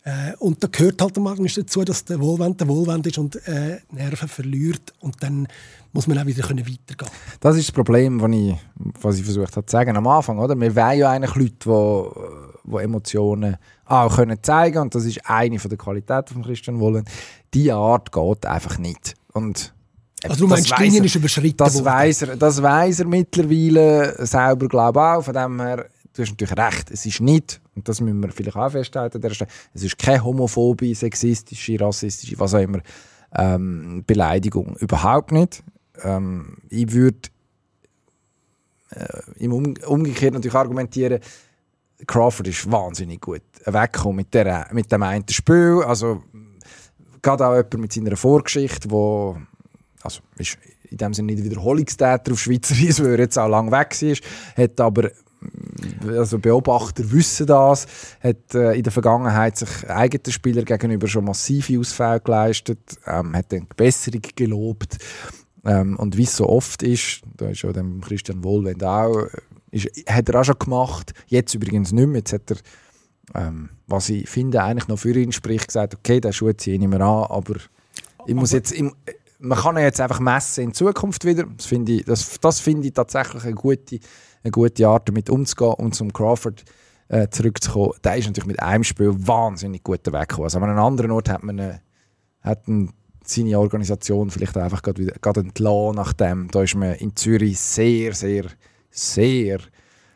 Äh, und da gehört halt manchmal dazu, dass der Wohlwend der Wohlwend ist und äh, Nerven verliert. Und dann muss man auch wieder können weitergehen Das ist das Problem, was ich, was ich versucht habe zu sagen am Anfang. Oder? Wir wollen ja eigentlich Leute, die, die Emotionen auch können zeigen Und das ist eine der Qualitäten von Christian Wohlwend. Diese Art geht einfach nicht. Und also du meinst, die Linie ist überschritten das Weiss er, das weiß er mittlerweile selber, glaube ich auch. Von dem her du hast natürlich recht, es ist nicht, und das müssen wir vielleicht auch festhalten, es ist keine homophobe, sexistische, rassistische, was auch immer, ähm, Beleidigung. Überhaupt nicht. Ähm, ich würde äh, im um umgekehrt natürlich argumentieren, Crawford ist wahnsinnig gut weggekommen mit, der, mit dem einen Spiel. Also, gerade auch jemand mit seiner Vorgeschichte, wo also ist in dem Sinne nicht Wiederholungstäter auf Schweizer Weise, weil er jetzt auch lange weg war, hat aber also Beobachter wissen das, hat äh, in der Vergangenheit sich eigenen Spieler gegenüber schon massive Ausfälle geleistet, ähm, hat dann Besserung gelobt ähm, und wie es so oft ist, da ist schon dem Christian Wohlwend auch, äh, ist, hat er auch schon gemacht, jetzt übrigens nicht mehr, jetzt hat er ähm, was ich finde, eigentlich noch für ihn spricht, gesagt, okay, der Schuh ziehe ich nicht mehr an, aber ich muss jetzt, ich, man kann ihn jetzt einfach messen in Zukunft wieder. Das finde ich, das, das finde ich tatsächlich eine gute eine gute Art, damit umzugehen und zum Crawford äh, zurückzukommen. Der ist natürlich mit einem Spiel wahnsinnig gut weggekommen. Also an einem anderen Ort hat man eine, hat eine, seine Organisation vielleicht einfach gerade, wieder, gerade entlassen nach dem. Da ist man in Zürich sehr, sehr, sehr,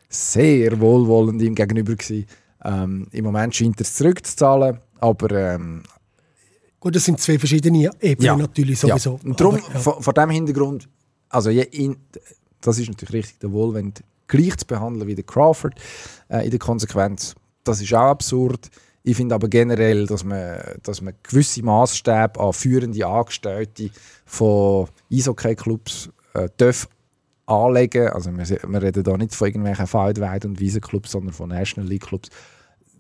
sehr wohlwollend ihm gegenüber gewesen. Ähm, Im Moment scheint er es zurückzuzahlen, aber ähm, Gut, das sind zwei verschiedene Ebenen ja, natürlich sowieso. Ja. Und darum, aber, ja. vor, vor diesem Hintergrund, also in, das ist natürlich richtig, der Wohlwend gleich zu behandeln wie der Crawford äh, in der Konsequenz. Das ist auch absurd. Ich finde aber generell, dass man, dass man gewisse Maßstäbe an führende Angestellte von Eishockey-Clubs äh, darf anlegen. Also wir, wir reden da nicht von irgendwelchen Feldweid- und Wiesenclubs, sondern von National League-Clubs.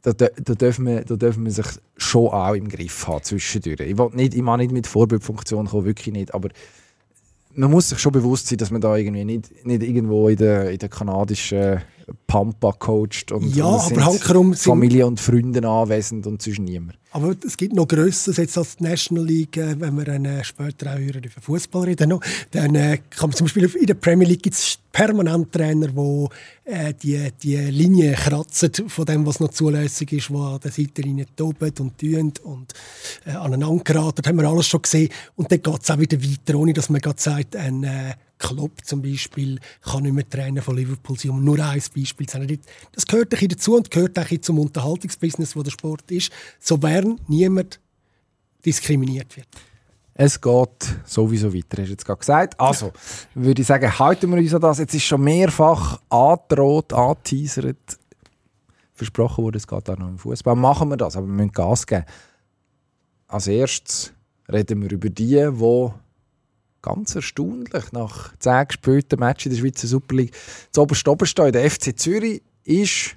Da, da, da, dürfen wir, da dürfen wir sich schon auch im Griff haben zwischendurch. Ich will nicht, ich nicht mit Vorbildfunktion kommen, wirklich nicht, aber man muss sich schon bewusst sein, dass man da irgendwie nicht, nicht irgendwo in der, in der kanadischen Pampa coacht und, ja, und aber halt Familie und Freunde anwesend und sonst niemand. Aber es gibt noch Größeres jetzt als die National League, äh, wenn wir äh, später auch über Fußball reden. Noch. Dann äh, kann man zum Beispiel in der Premier League gibt es permanent Trainer, die äh, die, die Linie kratzen von dem, was noch zulässig ist, die an der Seitenlinie toben und tun und äh, aneinander geraten. Das haben wir alles schon gesehen. Und dann geht es auch wieder weiter, ohne dass man gerade sagt, ein äh, Klopp zum Beispiel kann nicht mehr Trainer von Liverpool sein, um nur ein Beispiel zu nennen. Das gehört ein dazu und gehört auch zum Unterhaltungsbusiness, wo der Sport ist, sofern niemand diskriminiert wird. Es geht sowieso weiter, hast du jetzt gerade gesagt. Also, würde ich sagen, halten wir uns an das. Jetzt ist schon mehrfach angedroht, angeteasert, versprochen wurde, es geht auch noch im Fußball. Machen wir das, aber wir müssen Gas geben. Als erstes reden wir über die, die ganz erstaunlich, nach zehn gespielten Matches in der Schweizer Super League zu oberst oberstehen. Der FC Zürich ist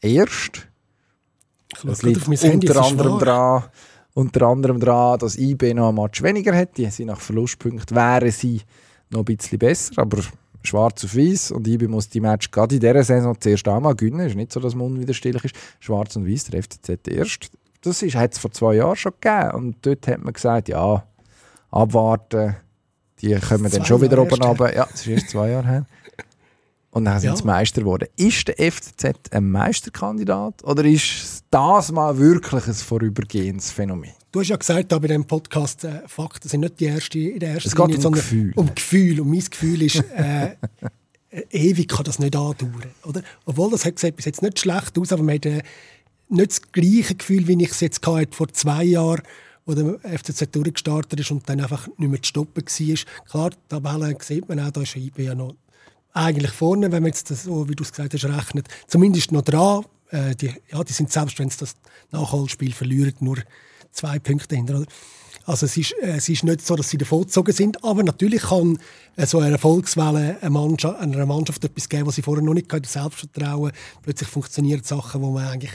erst. Das liegt unter anderem daran, unter anderem daran, dass IB noch ein Match weniger hat. Die sind nach Verlustpunkten wären sie noch ein bisschen besser, aber schwarz auf weiß und IB muss die Match gerade in dieser Saison zuerst einmal gewinnen. Es ist nicht so, dass man unwiderstehlich ist. Schwarz und weiß, der FCZ erst. Das hat es vor zwei Jahren schon gegeben und dort hat man gesagt, ja, abwarten, die kommen dann schon wieder oben runter. Ja, das ist erst zwei Jahre her. Und dann sind ja. sie Meister geworden. Ist der FCZ ein Meisterkandidat oder ist das mal wirklich ein vorübergehendes Phänomen? Du hast ja gesagt, da bei diesem Podcast, äh, Fakten sind nicht die erste, in der ersten es geht Linie, um Gefühl. um Gefühl. Und mein Gefühl ist, äh, ewig kann das nicht andauern. Oder? Obwohl, das hat gesagt, bis jetzt nicht schlecht aus, aber man hat äh, nicht das gleiche Gefühl, wie ich es jetzt hatte, vor zwei Jahren wo der FCZ durchgestartet ist und dann einfach nicht mehr zu stoppen war. Klar, die Tabelle sieht man auch, da ist IB ja noch eigentlich vorne, wenn man jetzt das, so, wie du es gesagt hast, rechnet. Zumindest noch dran. Äh, die, ja, die sind selbst, wenn sie das Nachholspiel verlieren, nur zwei Punkte hinter. Oder? Also es ist, äh, es ist nicht so, dass sie davongezogen sind, aber natürlich kann äh, so eine Erfolgswelle einer Mannschaft, einer Mannschaft etwas geben, was sie vorher noch nicht hatte, Selbstvertrauen. Plötzlich funktionieren Sachen, wo man eigentlich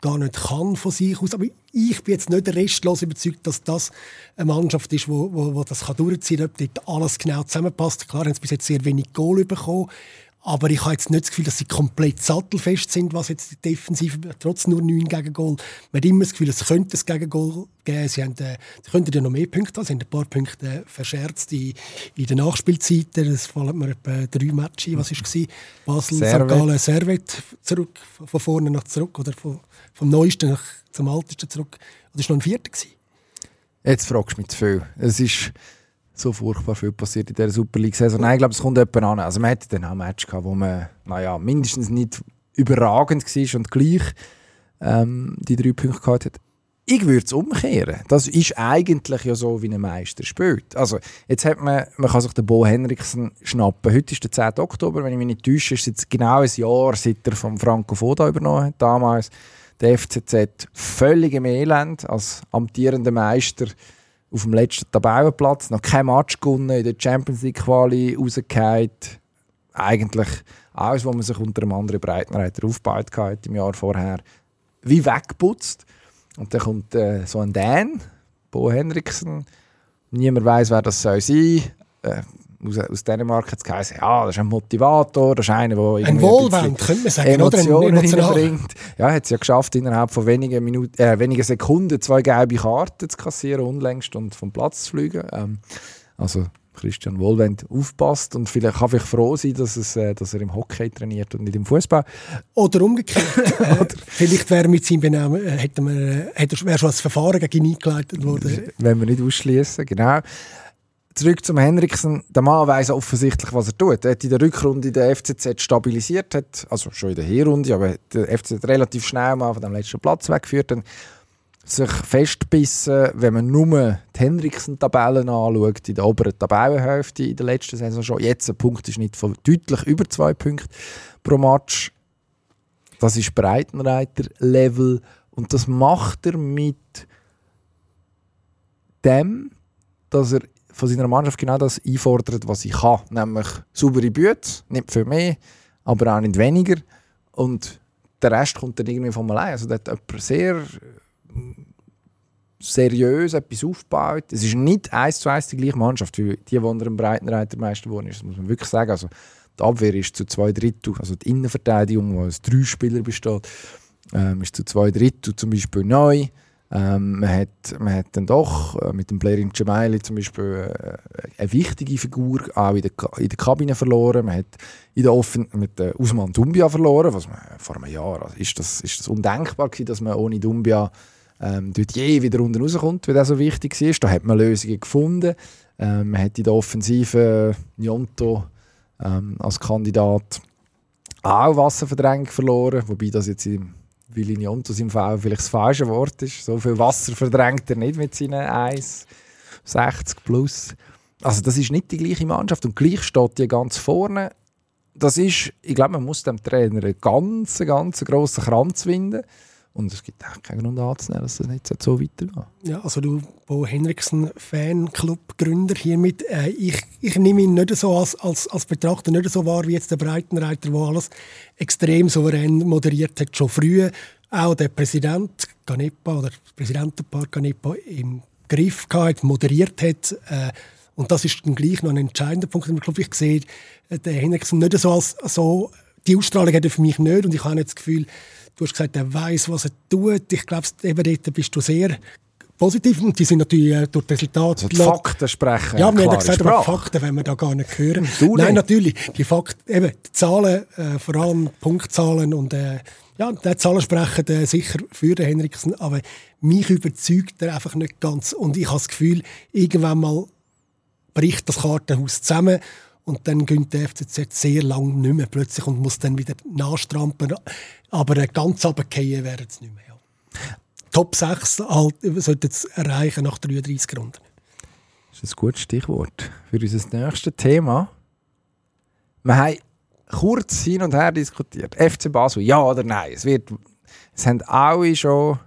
gar nicht kann von sich aus. Aber ich bin jetzt nicht restlos überzeugt, dass das eine Mannschaft ist, wo das kann durchziehen kann, ob dort alles genau zusammenpasst. Klar haben sie bis jetzt sehr wenig Goal bekommen, aber ich habe jetzt nicht das Gefühl, dass sie komplett sattelfest sind, was jetzt die Defensive, trotz nur 9 gegen Goal. Man hat immer das Gefühl, es könnte ein Gegengol geben. Sie, haben, äh, sie könnten ja noch mehr Punkte haben. Sie haben ein paar Punkte verscherzt in, in den Nachspielzeiten. Es fallen mir etwa drei Matches ein. Was war es? Basel, St. Gallen, Servet zurück, von vorne nach zurück. Oder von, vom Neuesten nach, zum Altesten zurück. Oder war noch ein Vierter? Gewesen? Jetzt fragst du mich zu viel. Es ist so furchtbar viel passiert in dieser Super League-Saison. Nein, ich glaube, es kommt jemand an. Also man hatte dann auch ein Match gehabt, wo man, naja, mindestens nicht überragend war und gleich ähm, die drei Punkte gehabt hat. Ich würde es umkehren. Das ist eigentlich ja so, wie ein Meister spielt. Also, jetzt hat man, man kann sich den Bo Henriksen schnappen. Heute ist der 10. Oktober, wenn ich mich nicht täusche, ist jetzt genau ein Jahr, seit er vom Franco Foda übernommen hat. Damals der FCZ völlig im Elend als amtierender Meister auf dem letzten Tabellenplatz, noch kein Match gewonnen, in der Champions League Quali rausgefallen. Eigentlich alles, was man sich unter einem anderen Breitenreiter aufgebaut hat im Jahr vorher, wie weggeputzt. Und dann kommt äh, so ein Dan, Bo Henriksen. Niemand weiß, wer das soll sein soll. Äh, aus, aus Dänemark hat es geheißen, ja, das ist ein Motivator, das ist einer, der ein Wohlwand, könnte man sagen, Emotionen hineinbringt. Ja, hat es ja geschafft, innerhalb von wenigen, Minuten, äh, wenigen Sekunden zwei gelbe Karten zu kassieren, unlängst und vom Platz zu fliegen. Ähm, also Christian Wohlwend aufpasst und vielleicht kann vielleicht froh sein, dass, es, äh, dass er im Hockey trainiert und nicht im Fußball. Oder umgekehrt. äh, vielleicht wäre mit seinem Benehmen äh, hätte man, äh, hätte, wäre schon ein Verfahren gegen ihn eingeleitet worden. Wenn wir nicht ausschließen, genau zurück zum Henriksen. Der Mann weiß offensichtlich, was er tut. Er hat in der Rückrunde der FCZ stabilisiert, hat, also schon in der Hinrunde, aber der FCZ relativ schnell mal von dem letzten Platz weggeführt. Dann sich festbissen, wenn man nur die Henriksen-Tabellen anschaut, in der oberen Tabellenhälfte in der letzten Saison schon. Jetzt ein Punkt ist nicht von deutlich über zwei Punkte pro Match. Das ist Breitenreiter-Level und das macht er mit dem, dass er von seiner Mannschaft genau das einfordert, was ich kann. Nämlich saubere Büte, nicht viel mehr, aber auch nicht weniger. Und der Rest kommt dann irgendwie von allein. Also, da hat jemand sehr seriös etwas aufgebaut. Es ist nicht eins zu eins die gleiche Mannschaft wie die, die unter dem Breitenreitermeister geworden ist. Das muss man wirklich sagen. Also, die Abwehr ist zu zwei Drittel, also die Innenverteidigung, wo aus drei Spielern besteht, ähm, ist zu zwei Drittel zum Beispiel neu. Ähm, man, hat, man hat dann doch äh, mit dem Blairin Gemaili zum Beispiel äh, eine wichtige Figur auch in der, in der Kabine verloren. Man hat in der Offen mit äh, Usman Dumbia verloren, was man vor einem Jahr also ist das, ist das undenkbar gewesen, dass man ohne Dumbia ähm, dort je wieder unten rauskommt, weil das so wichtig ist. Da hat man Lösungen gefunden. Ähm, man hat in der Offensive Njonto ähm, als Kandidat auch Wasserverdrängung verloren, wobei das jetzt im Villiniontus im Fall vielleicht das falsche Wort ist. So viel Wasser verdrängt er nicht mit seinen 1,60 plus. Also das ist nicht die gleiche Mannschaft und gleich steht die ganz vorne. Das ist, ich glaube, man muss dem Trainer einen ganz, ganz grossen Kranz winden. Und es gibt auch keinen Grund anzunehmen, dass das nicht so weitergeht. Ja, also du, Bo Henriksen, Fanclub-Gründer hiermit, äh, ich, ich nehme ihn nicht so als, als, als Betrachter nicht so wahr wie jetzt der Breitenreiter, der alles extrem souverän moderiert hat, schon früh. Auch der Präsident Ganepa oder das Präsidentenpaar Ganepa im Griff gehabt, moderiert hat. Äh, und das ist dann gleich noch ein entscheidender Punkt. Ich glaube, ich sehe äh, den Henriksen nicht so als so, die Ausstrahlung hat er für mich nicht und ich habe nicht das Gefühl, Du hast gesagt, er weiß, was er tut. Ich glaube, eben dort bist du sehr positiv und die sind natürlich äh, durch das Resultat... Also die Fakten sprechen. Ja, wir haben gesagt, aber Fakten wenn wir da gar nicht hören. Du Nein, natürlich. Die Fakten, eben, die Zahlen, äh, vor allem Punktzahlen und äh, ja, die Zahlen sprechen äh, sicher für den Henriksen, aber mich überzeugt er einfach nicht ganz. Und ich habe das Gefühl, irgendwann mal bricht das Kartenhaus zusammen und dann geht der FCZ sehr lange nicht mehr plötzlich und muss dann wieder nachstrampen. Aber ganz runterfallen wäre es nicht mehr. Ja. Top 6 halt, sollte es erreichen nach 33 Runden. Das ist ein gutes Stichwort für unser nächstes Thema. Wir haben kurz hin und her diskutiert. FC Basel, ja oder nein? Es, wird, es haben alle schon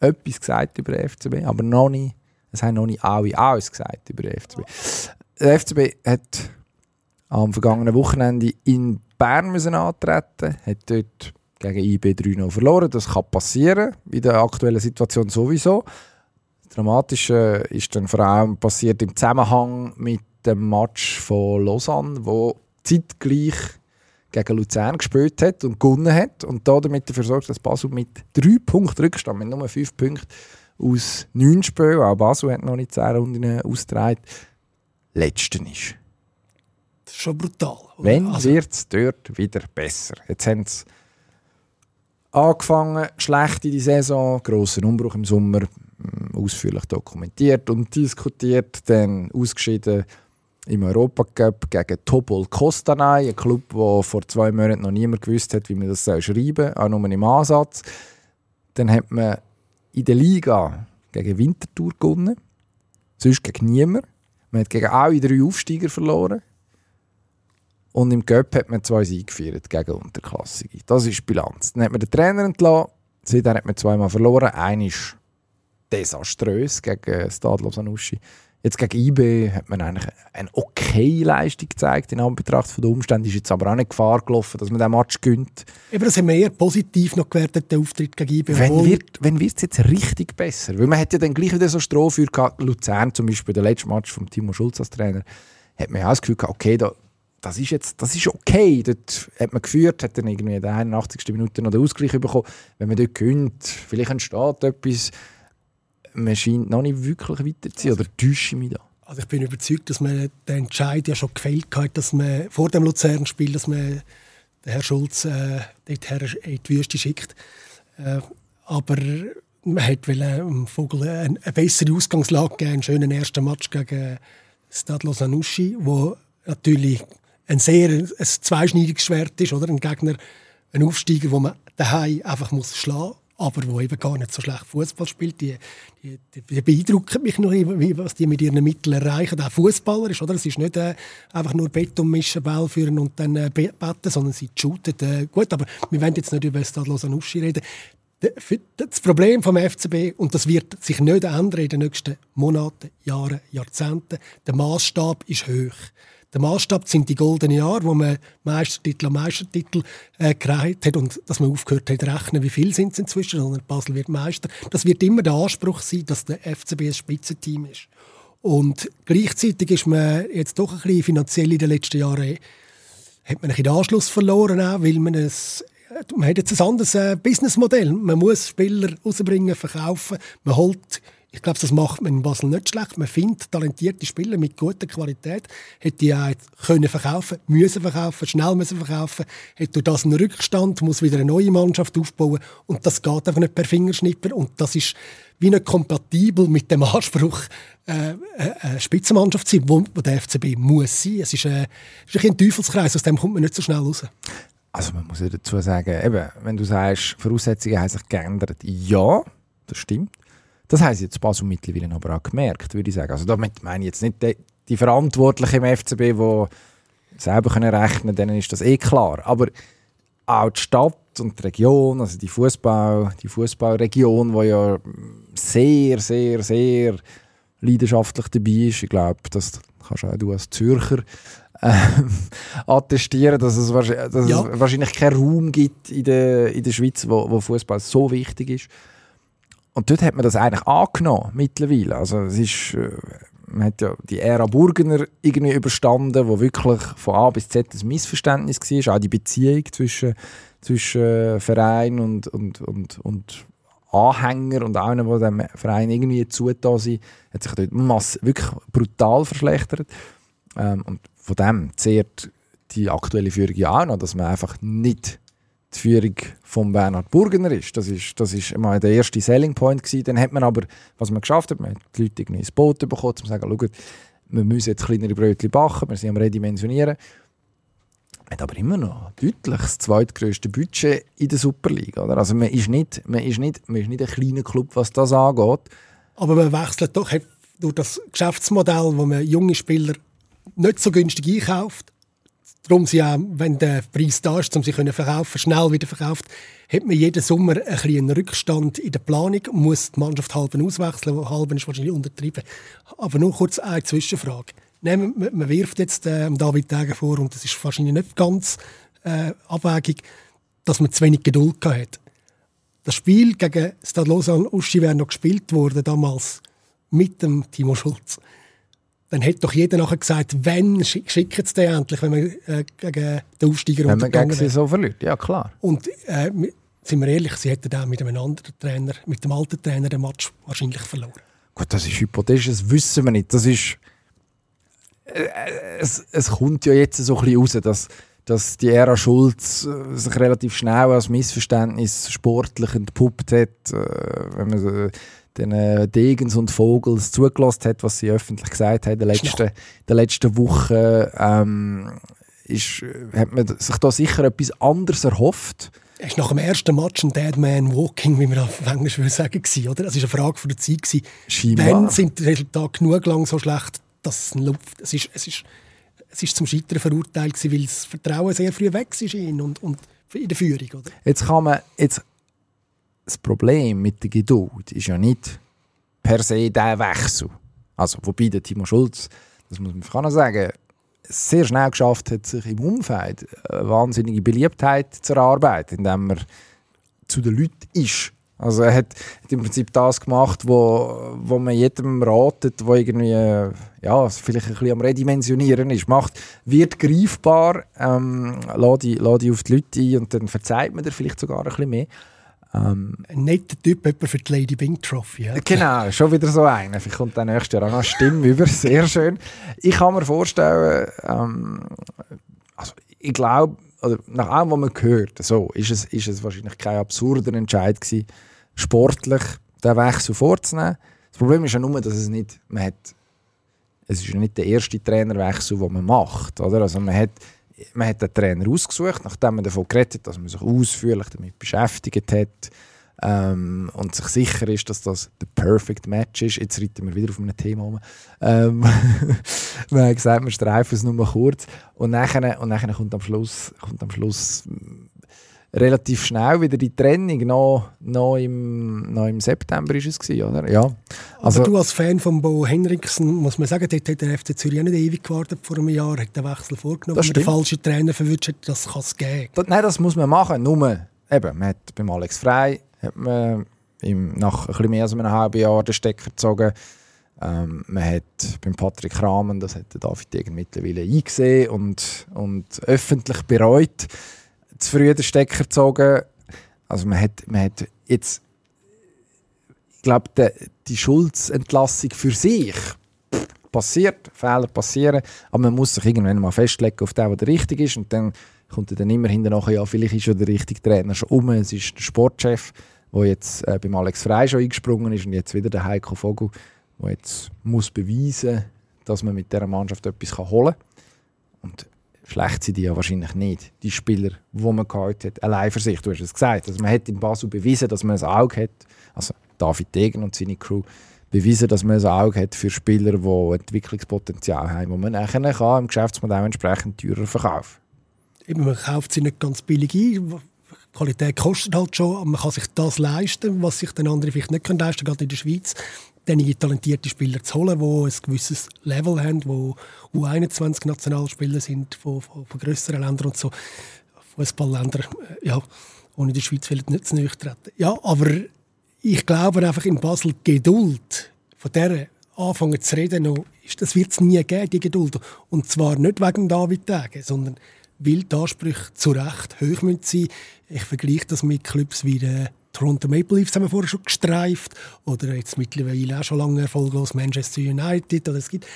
etwas gesagt über den FCB, aber noch nicht, es haben noch nicht alle alles gesagt über den FCB. Der FCB hat am vergangenen Wochenende in Bern müssen antreten, hat dort gegen IB 3-0 verloren. Das kann passieren, in der aktuellen Situation sowieso. Das Dramatische ist dann vor allem passiert im Zusammenhang mit dem Match von Lausanne, wo zeitgleich gegen Luzern gespielt hat und gewonnen hat und damit dafür sorgt, dass Basel mit drei Punkten Rückstand, mit nur fünf Punkten aus neun Spielen, auch Basel hat noch nicht zehn Runden ausgetragen, letzten ist. Das ist schon brutal. Wenn also. wird es dort wieder besser? Jetzt haben sie angefangen, schlecht in die Saison, grossen Umbruch im Sommer, mm, ausführlich dokumentiert und diskutiert, dann ausgeschieden im Europacup gegen Topol Kostanay, ein Club, der vor zwei Monaten noch niemand gewusst hat, wie man das schreiben soll, auch nur im Ansatz. Dann hat man in der Liga gegen Winterthur gewonnen, sonst gegen niemand. Man hat gegen alle drei Aufsteiger verloren. Und im Cup hat man zwei Siege gefeiert gegen Unterklassige. Das ist die Bilanz. Dann hat man den Trainer entlassen. Seitdem hat man zweimal verloren. Einer ist desaströs gegen Stadlo Sanussi. Jetzt gegen IB hat man eigentlich eine okay Leistung gezeigt in Anbetracht der Umstände. Ist jetzt aber auch nicht Gefahr gelaufen, dass man den Match gönnt. Aber das haben wir eher positiv noch gewertet, den Auftritt gegen IB. Wenn wird, wenn es jetzt richtig besser? Weil man hat ja dann gleich wieder so Strohfeuer gehabt. Luzern zum Beispiel, der letzte Match von Timo Schulz als Trainer, hat man ja auch das Gefühl gehabt, okay, da, das ist jetzt das ist okay. Dort hat man geführt, hat dann irgendwie in der 81. Minute noch den Ausgleich bekommen. Wenn man dort gönnt, vielleicht entsteht etwas man scheint noch nicht wirklich weiterzuziehen. Oder täusche ich mich da? Also ich bin überzeugt, dass man den Entscheid ja schon gefällt hat, dass man vor dem Luzern-Spiel, dass man den Herrn Schulz äh, dorthin in die Wüste schickt. Äh, aber man wollte dem Vogel eine, eine, bessere Ausgangslage geben, einen schönen ersten Match gegen Stade Lausanne-Uschi, wo natürlich ein sehr ein zweischneidiges Schwert ist, oder? Ein Gegner, ein Aufsteiger, wo man daheim einfach muss schlagen muss aber wo eben gar nicht so schlecht Fußball spielt. Die, die, die, beeindrucken mich noch, wie, was die mit ihren Mitteln erreichen. Auch Fußballer ist, oder? Es ist nicht äh, einfach nur Beton mischen, Ball führen und dann äh, beten, sondern sie shooten. Äh, gut, aber wir wollen jetzt nicht über Stade Lausanne-Uschi reden. Das Problem vom FCB, und das wird sich nicht ändern in den nächsten Monaten, Jahren, Jahrzehnten, der Maßstab ist hoch. Der Maßstab sind die goldenen Jahre, wo man Meistertitel an Meistertitel äh, hat und dass man aufgehört hat rechnen, wie viel sind es inzwischen, sondern Basel wird Meister. Das wird immer der Anspruch sein, dass der FCB ein Spitzenteam ist. Und gleichzeitig ist man jetzt doch ein bisschen finanziell in den letzten Jahren hat man den Anschluss verloren, auch, weil man es man hat jetzt ein anderes äh, Businessmodell. Man muss Spieler rausbringen, verkaufen. Man holt ich glaube, das macht man in Basel nicht schlecht. Man findet talentierte Spieler mit guter Qualität. Hätte die auch können verkaufen, müssen verkaufen, schnell müssen verkaufen. Hat durch das einen Rückstand, muss wieder eine neue Mannschaft aufbauen. Und das geht einfach nicht per Fingerschnipper. Und das ist wie nicht kompatibel mit dem Anspruch, äh, äh eine Spitzenmannschaft zu sein, wo, der FCB muss sein. Es ist, äh, ist ein Teufelskreis, aus dem kommt man nicht so schnell raus. Also man muss ja dazu sagen, eben, wenn du sagst, Voraussetzungen haben sich geändert, ja, das stimmt. Das haben sie jetzt Basel mittlerweile aber auch gemerkt, würde ich sagen. Also damit meine ich jetzt nicht die, die Verantwortlichen im FCB, die selber können rechnen können, denen ist das eh klar. Aber auch die Stadt und die Region, also die Fußball, die Fußballregion, die ja sehr, sehr, sehr leidenschaftlich dabei ist. Ich glaube, das kannst auch du als Zürcher äh, attestieren, dass es, wahrscheinlich, dass ja. es wahrscheinlich keinen Raum gibt in der, in der Schweiz, wo, wo Fußball so wichtig ist. Und dort hat man das eigentlich angenommen, mittlerweile. Also es ist, äh, man hat ja die Ära Burgener irgendwie überstanden, wo wirklich von A bis Z ein Missverständnis war. Auch die Beziehung zwischen, zwischen Verein und, und, und, und Anhänger und allen, die dem Verein irgendwie zugetan sind, hat sich dort mass wirklich brutal verschlechtert. Ähm, und von dem zehrt die aktuelle Führung ja auch noch, dass man einfach nicht die Führung von Bernhard Burgener ist. Das ist, das ist mal der erste Selling Point gewesen. Dann hat man aber, was man geschafft hat, man hat die Leute irgendwie ins Boot bekommen, um zu sagen, schau, wir müssen jetzt kleinere Brötchen backen, wir sind am Redimensionieren. Man hat aber immer noch deutlich das zweitgrößte Budget in der Superliga. Oder? Also man ist, nicht, man, ist nicht, man ist nicht ein kleiner Club, was das angeht. Aber man wechselt doch durch das Geschäftsmodell, wo man junge Spieler nicht so günstig einkauft, darum sie auch, wenn der Preis da ist, um sie zu verkaufen, schnell wieder verkauft, hat man jeden Sommer ein einen Rückstand in der Planung, muss die Mannschaft halben auswechseln, halben ist wahrscheinlich untertrieben. Aber nur kurz eine Zwischenfrage. Nehmen, man wirft jetzt äh, David Tage vor, und das ist wahrscheinlich nicht ganz äh, abwägig, dass man zu wenig Geduld hat. Das Spiel gegen Stade Lausanne Uschi wäre noch gespielt worden damals mit dem Timo Schulz. Dann hätte doch jeder nachher gesagt, wenn schicken sie den endlich, wenn man äh, gegen den Aufsteiger Wenn man gegen sie so verliert, ja klar. Und äh, sind wir ehrlich, sie hätten dann mit einem anderen Trainer, mit dem alten Trainer den Match wahrscheinlich verloren. Gut, das ist hypothetisch, das wissen wir nicht. Das ist, äh, es, es kommt ja jetzt so ein bisschen raus, dass dass die Ära Schulz äh, sich relativ schnell als Missverständnis sportlich entpuppt hat, äh, wenn man den äh, Degens und Vogels zugelassen hat, was sie öffentlich gesagt haben in den letzten, den letzten Wochen, ähm, ist, hat man sich da sicher etwas anderes erhofft. Es ist nach dem ersten Match ein Dead Man Walking, wie man auf Englisch würde sagen, oder? Das war eine Frage von der Zeit. Scheinbar. Wenn sind die Resultate genug lang so schlecht, dass es Luft, es ist, es ist es ist zum Scheitern verurteilt gewesen, weil das Vertrauen sehr früh weg ist in und, und in der Führung. Oder? Jetzt kann man, jetzt, das Problem mit der Geduld ist ja nicht per se der Wechsel. Also, wobei der Timo Schulz, das muss man noch sagen, sehr schnell geschafft hat, sich im Umfeld eine wahnsinnige Beliebtheit zu erarbeiten, indem er zu den Leuten ist. Also er hat, hat, im Prinzip das gemacht, wo, wo man jedem ratet, wo irgendwie ja, vielleicht ein bisschen am Redimensionieren ist. Macht, wird greifbar, ähm, die, die auf die Leute ein und dann verzeiht man dir vielleicht sogar ein bisschen mehr. Ähm, ein netter Typ, jemand für die Lady Bing Trophy. Ja. Genau, schon wieder so einer. Vielleicht kommt der nächste Jahr auch noch Stimme über. Sehr schön. Ich kann mir vorstellen, ähm, also ich glaube, oder nach allem, was man gehört, so, ist es, ist es wahrscheinlich kein absurder Entscheid gewesen, sportlich den Wechsel vorzunehmen. Das Problem ist ja nur, dass es nicht, man hat, es ist nicht der erste Trainerwechsel, den man macht, oder? Also man hat, man hat den Trainer ausgesucht, nachdem man davon geredet hat, dass man sich ausführlich damit beschäftigt hat, ähm, und sich sicher ist, dass das der perfect Match ist. Jetzt reiten wir wieder auf einem Thema um. Ähm, wir haben gesagt, wir streifen es nur mal kurz. Und nachher, und nachher kommt am Schluss, kommt am Schluss relativ schnell wieder die Trennung. Noch, noch, im, noch im September ist es gewesen, oder? Ja. Also, Aber du als Fan von Bo Henriksen, muss man sagen, dort hat der FC Zürich nicht ewig gewartet vor einem Jahr, hat den Wechsel vorgenommen, wenn man den falschen Trainer verwünscht hat, das kann es geben. Das, nein, das muss man machen, nur eben, man hat beim Alex Frey hat man im, nach ein bisschen mehr als einem halben Jahr den Stecker gezogen. Ähm, man hat beim Patrick Rahmen, das hat David Degen mittlerweile eingesehen und, und öffentlich bereut, zu früh den Stecker gezogen. Also man hat, man hat jetzt, ich glaube, die Schuldsentlassung für sich passiert, Fehler passieren, aber man muss sich irgendwann mal festlegen auf den, der richtig ist und dann kommt er dann immer hinterher, ja, vielleicht ist ja der richtige Trainer schon um, es ist der Sportchef, der jetzt äh, beim Alex Frey schon eingesprungen ist und jetzt wieder der Heiko Vogel, der jetzt muss beweisen dass man mit dieser Mannschaft etwas holen kann. Und schlecht sind die ja wahrscheinlich nicht, die Spieler, die man gehabt hat, allein für sich. Du hast es gesagt, also man hat in Basel bewiesen, dass man ein Auge hat, also David Degen und seine Crew, bewiesen, dass man ein Auge hat für Spieler, die Entwicklungspotenzial haben, wo man nachher kann, im Geschäftsmodell entsprechend teurer verkaufen Eben, man kauft sie nicht ganz billig ein. Qualität kostet halt schon, aber man kann sich das leisten, was sich den anderen vielleicht nicht leisten können, gerade in der Schweiz. Dann talentierte Spieler zu holen, die ein gewisses Level haben, die U21-Nationalspieler sind von, von, von grösseren Ländern und so. Fußballländer, äh, ja, ohne die Schweiz will nicht zu treten. Ja, aber ich glaube einfach in Basel Geduld, von der anfangen zu reden, noch, das wird es nie geben, die Geduld. Und zwar nicht wegen David Tage, sondern weil die Ansprüche zu Recht hoch sein müssen. Ich vergleiche das mit Clubs wie der Toronto Maple Leafs, haben wir vorher schon gestreift, oder jetzt mittlerweile auch schon lange erfolglos Manchester United. Oder es gibt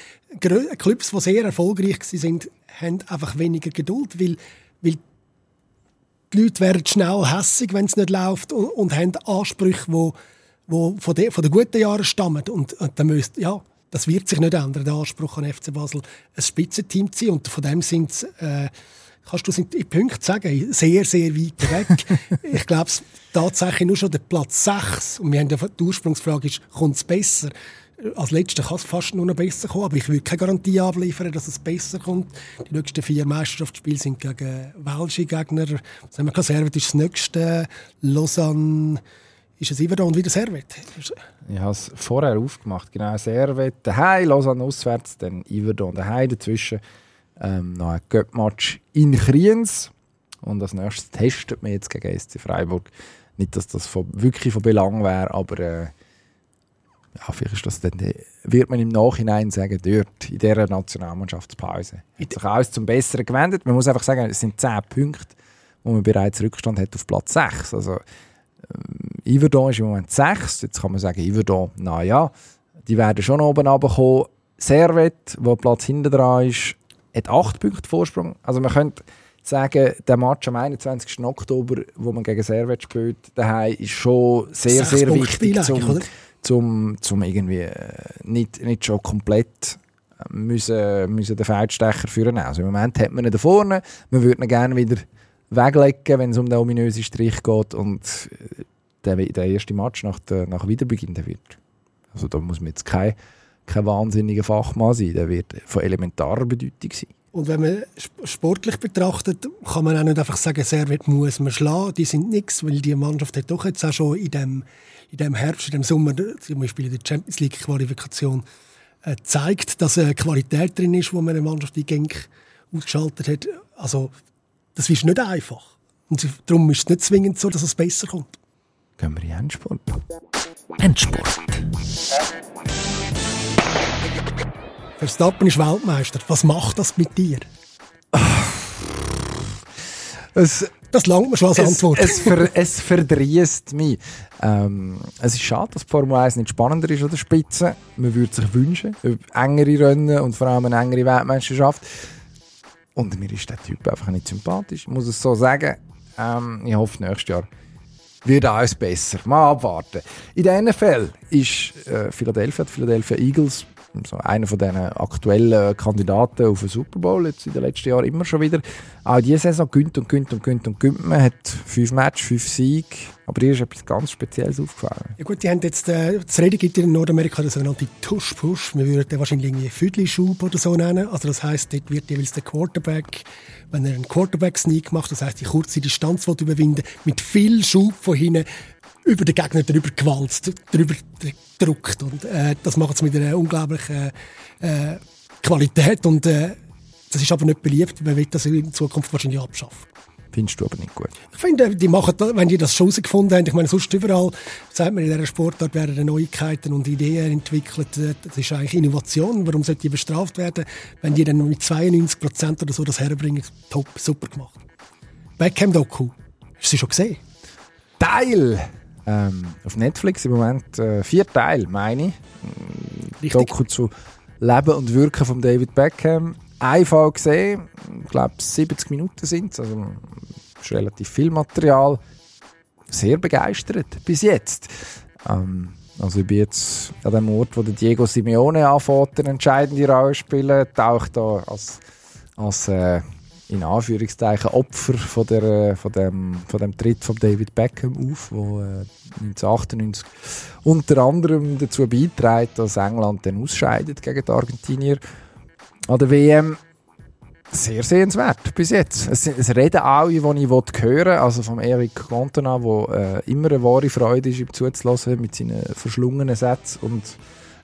Clubs, die sehr erfolgreich sind, haben einfach weniger Geduld, weil, weil die Leute werden schnell hässig, wenn es nicht läuft und, und haben Ansprüche, die, die von, de, von den guten Jahren stammen. Und, und dann müsst, ja, das wird sich nicht ändern, der Anspruch an FC Basel, ein Spitzenteam zu sein. Und von dem sind äh, kannst du es in Punkten sagen, sehr, sehr weit weg. ich glaube, tatsächlich nur schon der Platz 6, und wir haben ja, die Ursprungsfrage ist, kommt es besser? als Letzter kann es fast nur noch besser kommen, aber ich würde keine Garantie abliefern, dass es besser kommt. Die nächsten vier Meisterschaftsspiele sind gegen welsche Gegner. Was haben wir Servet ist das nächste. Lausanne ist es Iverdon und wieder Servet. Ich habe es vorher aufgemacht. Genau, Servet daheim, Lausanne auswärts, dann Iverdon daheim dazwischen. Ähm, noch ein Göppmatch in Kriens. Und als nächstes testet man jetzt gegen SC Freiburg. Nicht, dass das von, wirklich von Belang wäre, aber äh, ja, vielleicht ist das dann, wird man im Nachhinein sagen, dort, in dieser Nationalmannschaftspause. Hat sich alles zum Besseren gewendet. Man muss einfach sagen, es sind 10 Punkte, wo man bereits Rückstand hat auf Platz 6. Also, äh, Iverdon ist im Moment 6. Jetzt kann man sagen, Iverdon, naja, die werden schon oben runterkommen. Servet, wo Platz hinten dran ist, hat 8 Punkte Vorsprung. Also man könnte sagen, der Match am 21. Oktober, wo man gegen Servet spielt, daheim ist schon sehr, sehr wichtig, zum, zum, zum irgendwie äh, nicht, nicht schon komplett äh, müssen, müssen den Feldstecher führen. Also im Moment hat man ihn da vorne, man würde ihn gerne wieder weglegen, wenn es um den ominösen Strich geht und äh, der, der erste Match nach, der, nach Wiederbeginn wird. Also da muss man jetzt kein, kein wahnsinniger Fachmann sein, der wird von elementarer Bedeutung sein. Und wenn man sportlich betrachtet, kann man auch nicht einfach sagen, Servet muss man schlagen. Die sind nichts, weil die Mannschaft hat doch jetzt auch schon in dem, in dem Herbst, in dem Sommer, zum Beispiel in der Champions League Qualifikation, äh, zeigt, dass eine Qualität drin ist, wo man eine Mannschaft die Genk ausgeschaltet hat. Also, das ist nicht einfach. Und darum ist es nicht zwingend so, dass es besser kommt. Gehen wir in Endsport. Endsport. Verstappen ist Weltmeister. Was macht das mit dir? Es, das langt mir schon als Antwort. Es, ver, es verdrießt mich. Ähm, es ist schade, dass Formel 1 nicht spannender ist an der Spitze. Man würde sich wünschen, engere Rennen und vor allem eine engere Weltmeisterschaft. Und mir ist der Typ einfach nicht sympathisch. Ich muss es so sagen. Ähm, ich hoffe, nächstes Jahr wird alles besser. Mal abwarten. In der NFL ist äh, Philadelphia, die Philadelphia Eagles so einer von diesen aktuellen Kandidaten auf den Super Bowl, jetzt in den letzten Jahren immer schon wieder. Auch diese Saison gönnt und gönnt und gönnt und gönnt. Man hat fünf Matches, fünf Siege. Aber hier ist etwas ganz Spezielles aufgefallen. Ja gut, die haben jetzt, äh, das Reden gibt in Nordamerika den sogenannten Tush-Push. Wir würden den wahrscheinlich irgendwie Füdli-Schub oder so nennen. Also das heisst, dort wird jeweils der Quarterback, wenn er einen Quarterback-Sneak macht, das heisst, die kurze Distanz überwinden, mit viel Schub von hinten über den Gegner drüber gewalzt, drüber gedruckt. Und äh, das macht es mit einer unglaublichen äh, Qualität. Und äh, das ist aber nicht beliebt. Man wird das in Zukunft wahrscheinlich abschaffen. Findest du aber nicht gut? Ich finde, die machen, wenn die das schon gefunden haben, ich meine, sonst überall, sagt man in dieser Sportart, werden Neuigkeiten und Ideen entwickelt. Äh, das ist eigentlich Innovation. Warum sollte die bestraft werden, wenn die dann mit 92 Prozent oder so das herbringen? Top, super gemacht. Beckham-Doku. Hast du sie schon gesehen? Teil! Ähm, auf Netflix im Moment äh, vier Teile, meine ich. Doku zu Leben und Wirken von David Beckham. Einfach gesehen, ich glaube 70 Minuten sind es, also ist relativ viel Material. Sehr begeistert bis jetzt. Ähm, also ich bin jetzt an dem Ort, wo der Diego Simeone anfängt, eine entscheidende Rolle spielen, taucht da als, als äh, in Anführungszeichen Opfer von, der, von, dem, von dem Tritt von David Beckham auf, wo äh, 1998 unter anderem dazu beiträgt, dass England dann ausscheidet gegen die Argentinier an der WM. Sehr sehenswert bis jetzt. Es, es reden alle, die ich hören will, also vom Eric Cantona, der äh, immer eine wahre Freude ist, ihm zuzulassen mit seinen verschlungenen Sätzen und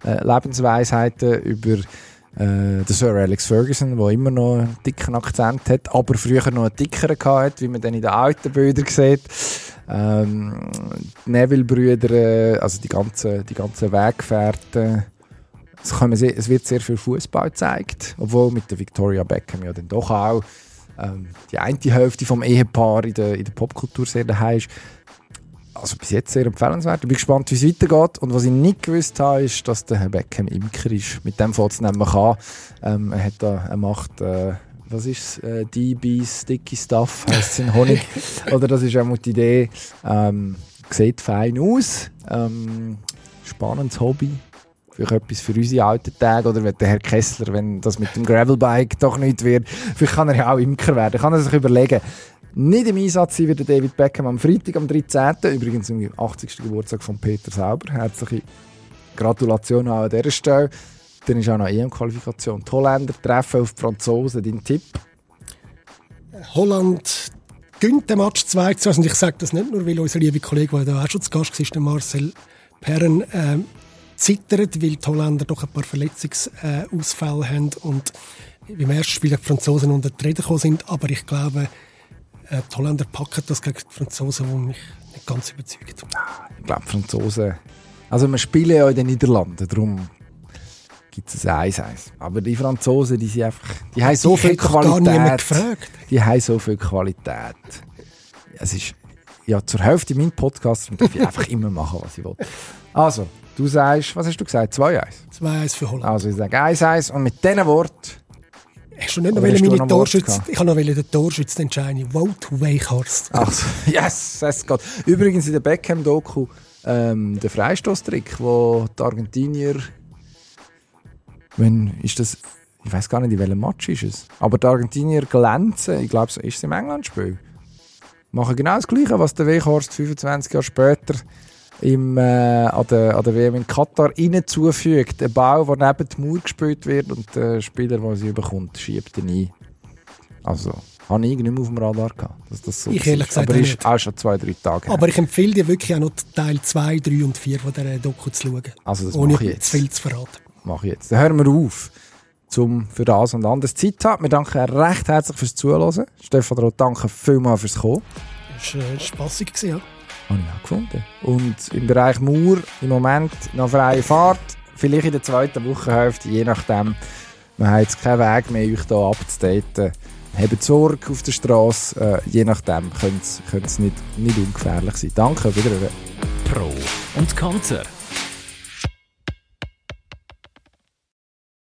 äh, Lebensweisheiten über äh, der Sir Alex Ferguson, der immer noch einen dicken Akzent hat, aber früher noch einen dickeren hat, wie man dann in den alten Bildern sieht. Ähm, Neville-Brüder, äh, also die ganzen, die ganzen Weggefährten. Es, sehen, es wird sehr viel Fußball gezeigt, obwohl mit der Victoria Beckham ja dann doch auch ähm, die eine Hälfte vom Ehepaar in der, in der Popkultur sehr daheim ist also bis jetzt sehr empfehlenswert. Ich bin gespannt, wie es weitergeht. Und was ich nicht gewusst habe, ist, dass der Herr Beckham Imker ist. Mit dem fängt es nämlich an. Ähm, er, hat da, er macht, äh, was ist es? Äh, DB Sticky Stuff, heisst es in Honig. Oder das ist auch die Idee. Ähm, sieht fein aus. Ähm, spannendes Hobby. Vielleicht etwas für unsere alten Tage oder wenn der Herr Kessler, wenn das mit dem Gravelbike doch nicht wird, vielleicht kann er ja auch Imker werden. Kann er sich überlegen, nicht im Einsatz sein wird David Beckham am Freitag, am 13. Übrigens am 80. Geburtstag von Peter Sauber. Herzliche Gratulation an dieser Stelle. Dann ist auch noch EM-Qualifikation. Die Holländer treffen auf die Franzosen. Dein Tipp? Holland gönnt den Match 2 zu. Also ich sage das nicht nur, weil unser lieber Kollege, der auch schon zu Gast war, Marcel Perren, äh, zittert, weil die Holländer doch ein paar Verletzungsausfälle haben und beim ersten Spiel die Franzosen unter die Rede gekommen sind. Aber ich glaube, äh, die Holländer packen das gegen die Franzosen, die mich nicht ganz überzeugt. Ich glaube, Franzosen... Also wir spielen ja in den Niederlanden, darum gibt es ein 1-1. Aber die Franzosen, die sind einfach... Die haben so die viel Qualität. Die haben so viel Qualität. Es ist ja zur Hälfte mein Podcast und darf ich einfach immer machen, was ich will. Also, du sagst, was hast du gesagt? 2-1? 2-1 für Holland. Also ich sage 1-1 und mit diesen Worten Hast du nicht noch meine Torschütze? Ich habe noch den Torschütze entscheiden. Vote Weichhorst. Also, yes, es geht. Übrigens in der Beckham-Doku ähm, der Freistoßtrick, wo die Argentinier, wenn ist das, ich weiß gar nicht, in welchem Match ist es, aber die Argentinier glänzen, ich glaube, ist es im England-Spiel, machen genau das Gleiche, was der Weichhorst 25 Jahre später im, äh, an, der, an der WM in Katar innen zufügt. Ein Bau, der neben die Mauer gespielt wird und der Spieler, der sie überkommt, schiebt ihn ein. Also, habe ich nicht mehr auf dem Radar gehabt, dass das so ich ehrlich gesagt Aber ist auch schon zwei, drei Tage Aber ich empfehle dir wirklich auch noch Teil 2, 3 und 4 von dieser Doku zu schauen. Also das ohne ich jetzt. zu viel zu verraten. Mache ich jetzt. Dann hören wir auf, um für das und anderes Zeit zu haben. Wir danken recht herzlich fürs Zuhören. Stefan Roth, danke vielmals fürs Kommen. Das war äh, spassig, ja. Habe ich auch gefunden. Und im Bereich Mauer im Moment noch freie Fahrt. Vielleicht in der zweiten Wochenhälfte, je nachdem. Wir haben jetzt keinen Weg mehr, euch hier abzudaten. Habt Sorge auf der Straße. Äh, je nachdem könnte es nicht, nicht ungefährlich sein. Danke, wieder. Pro und Konter.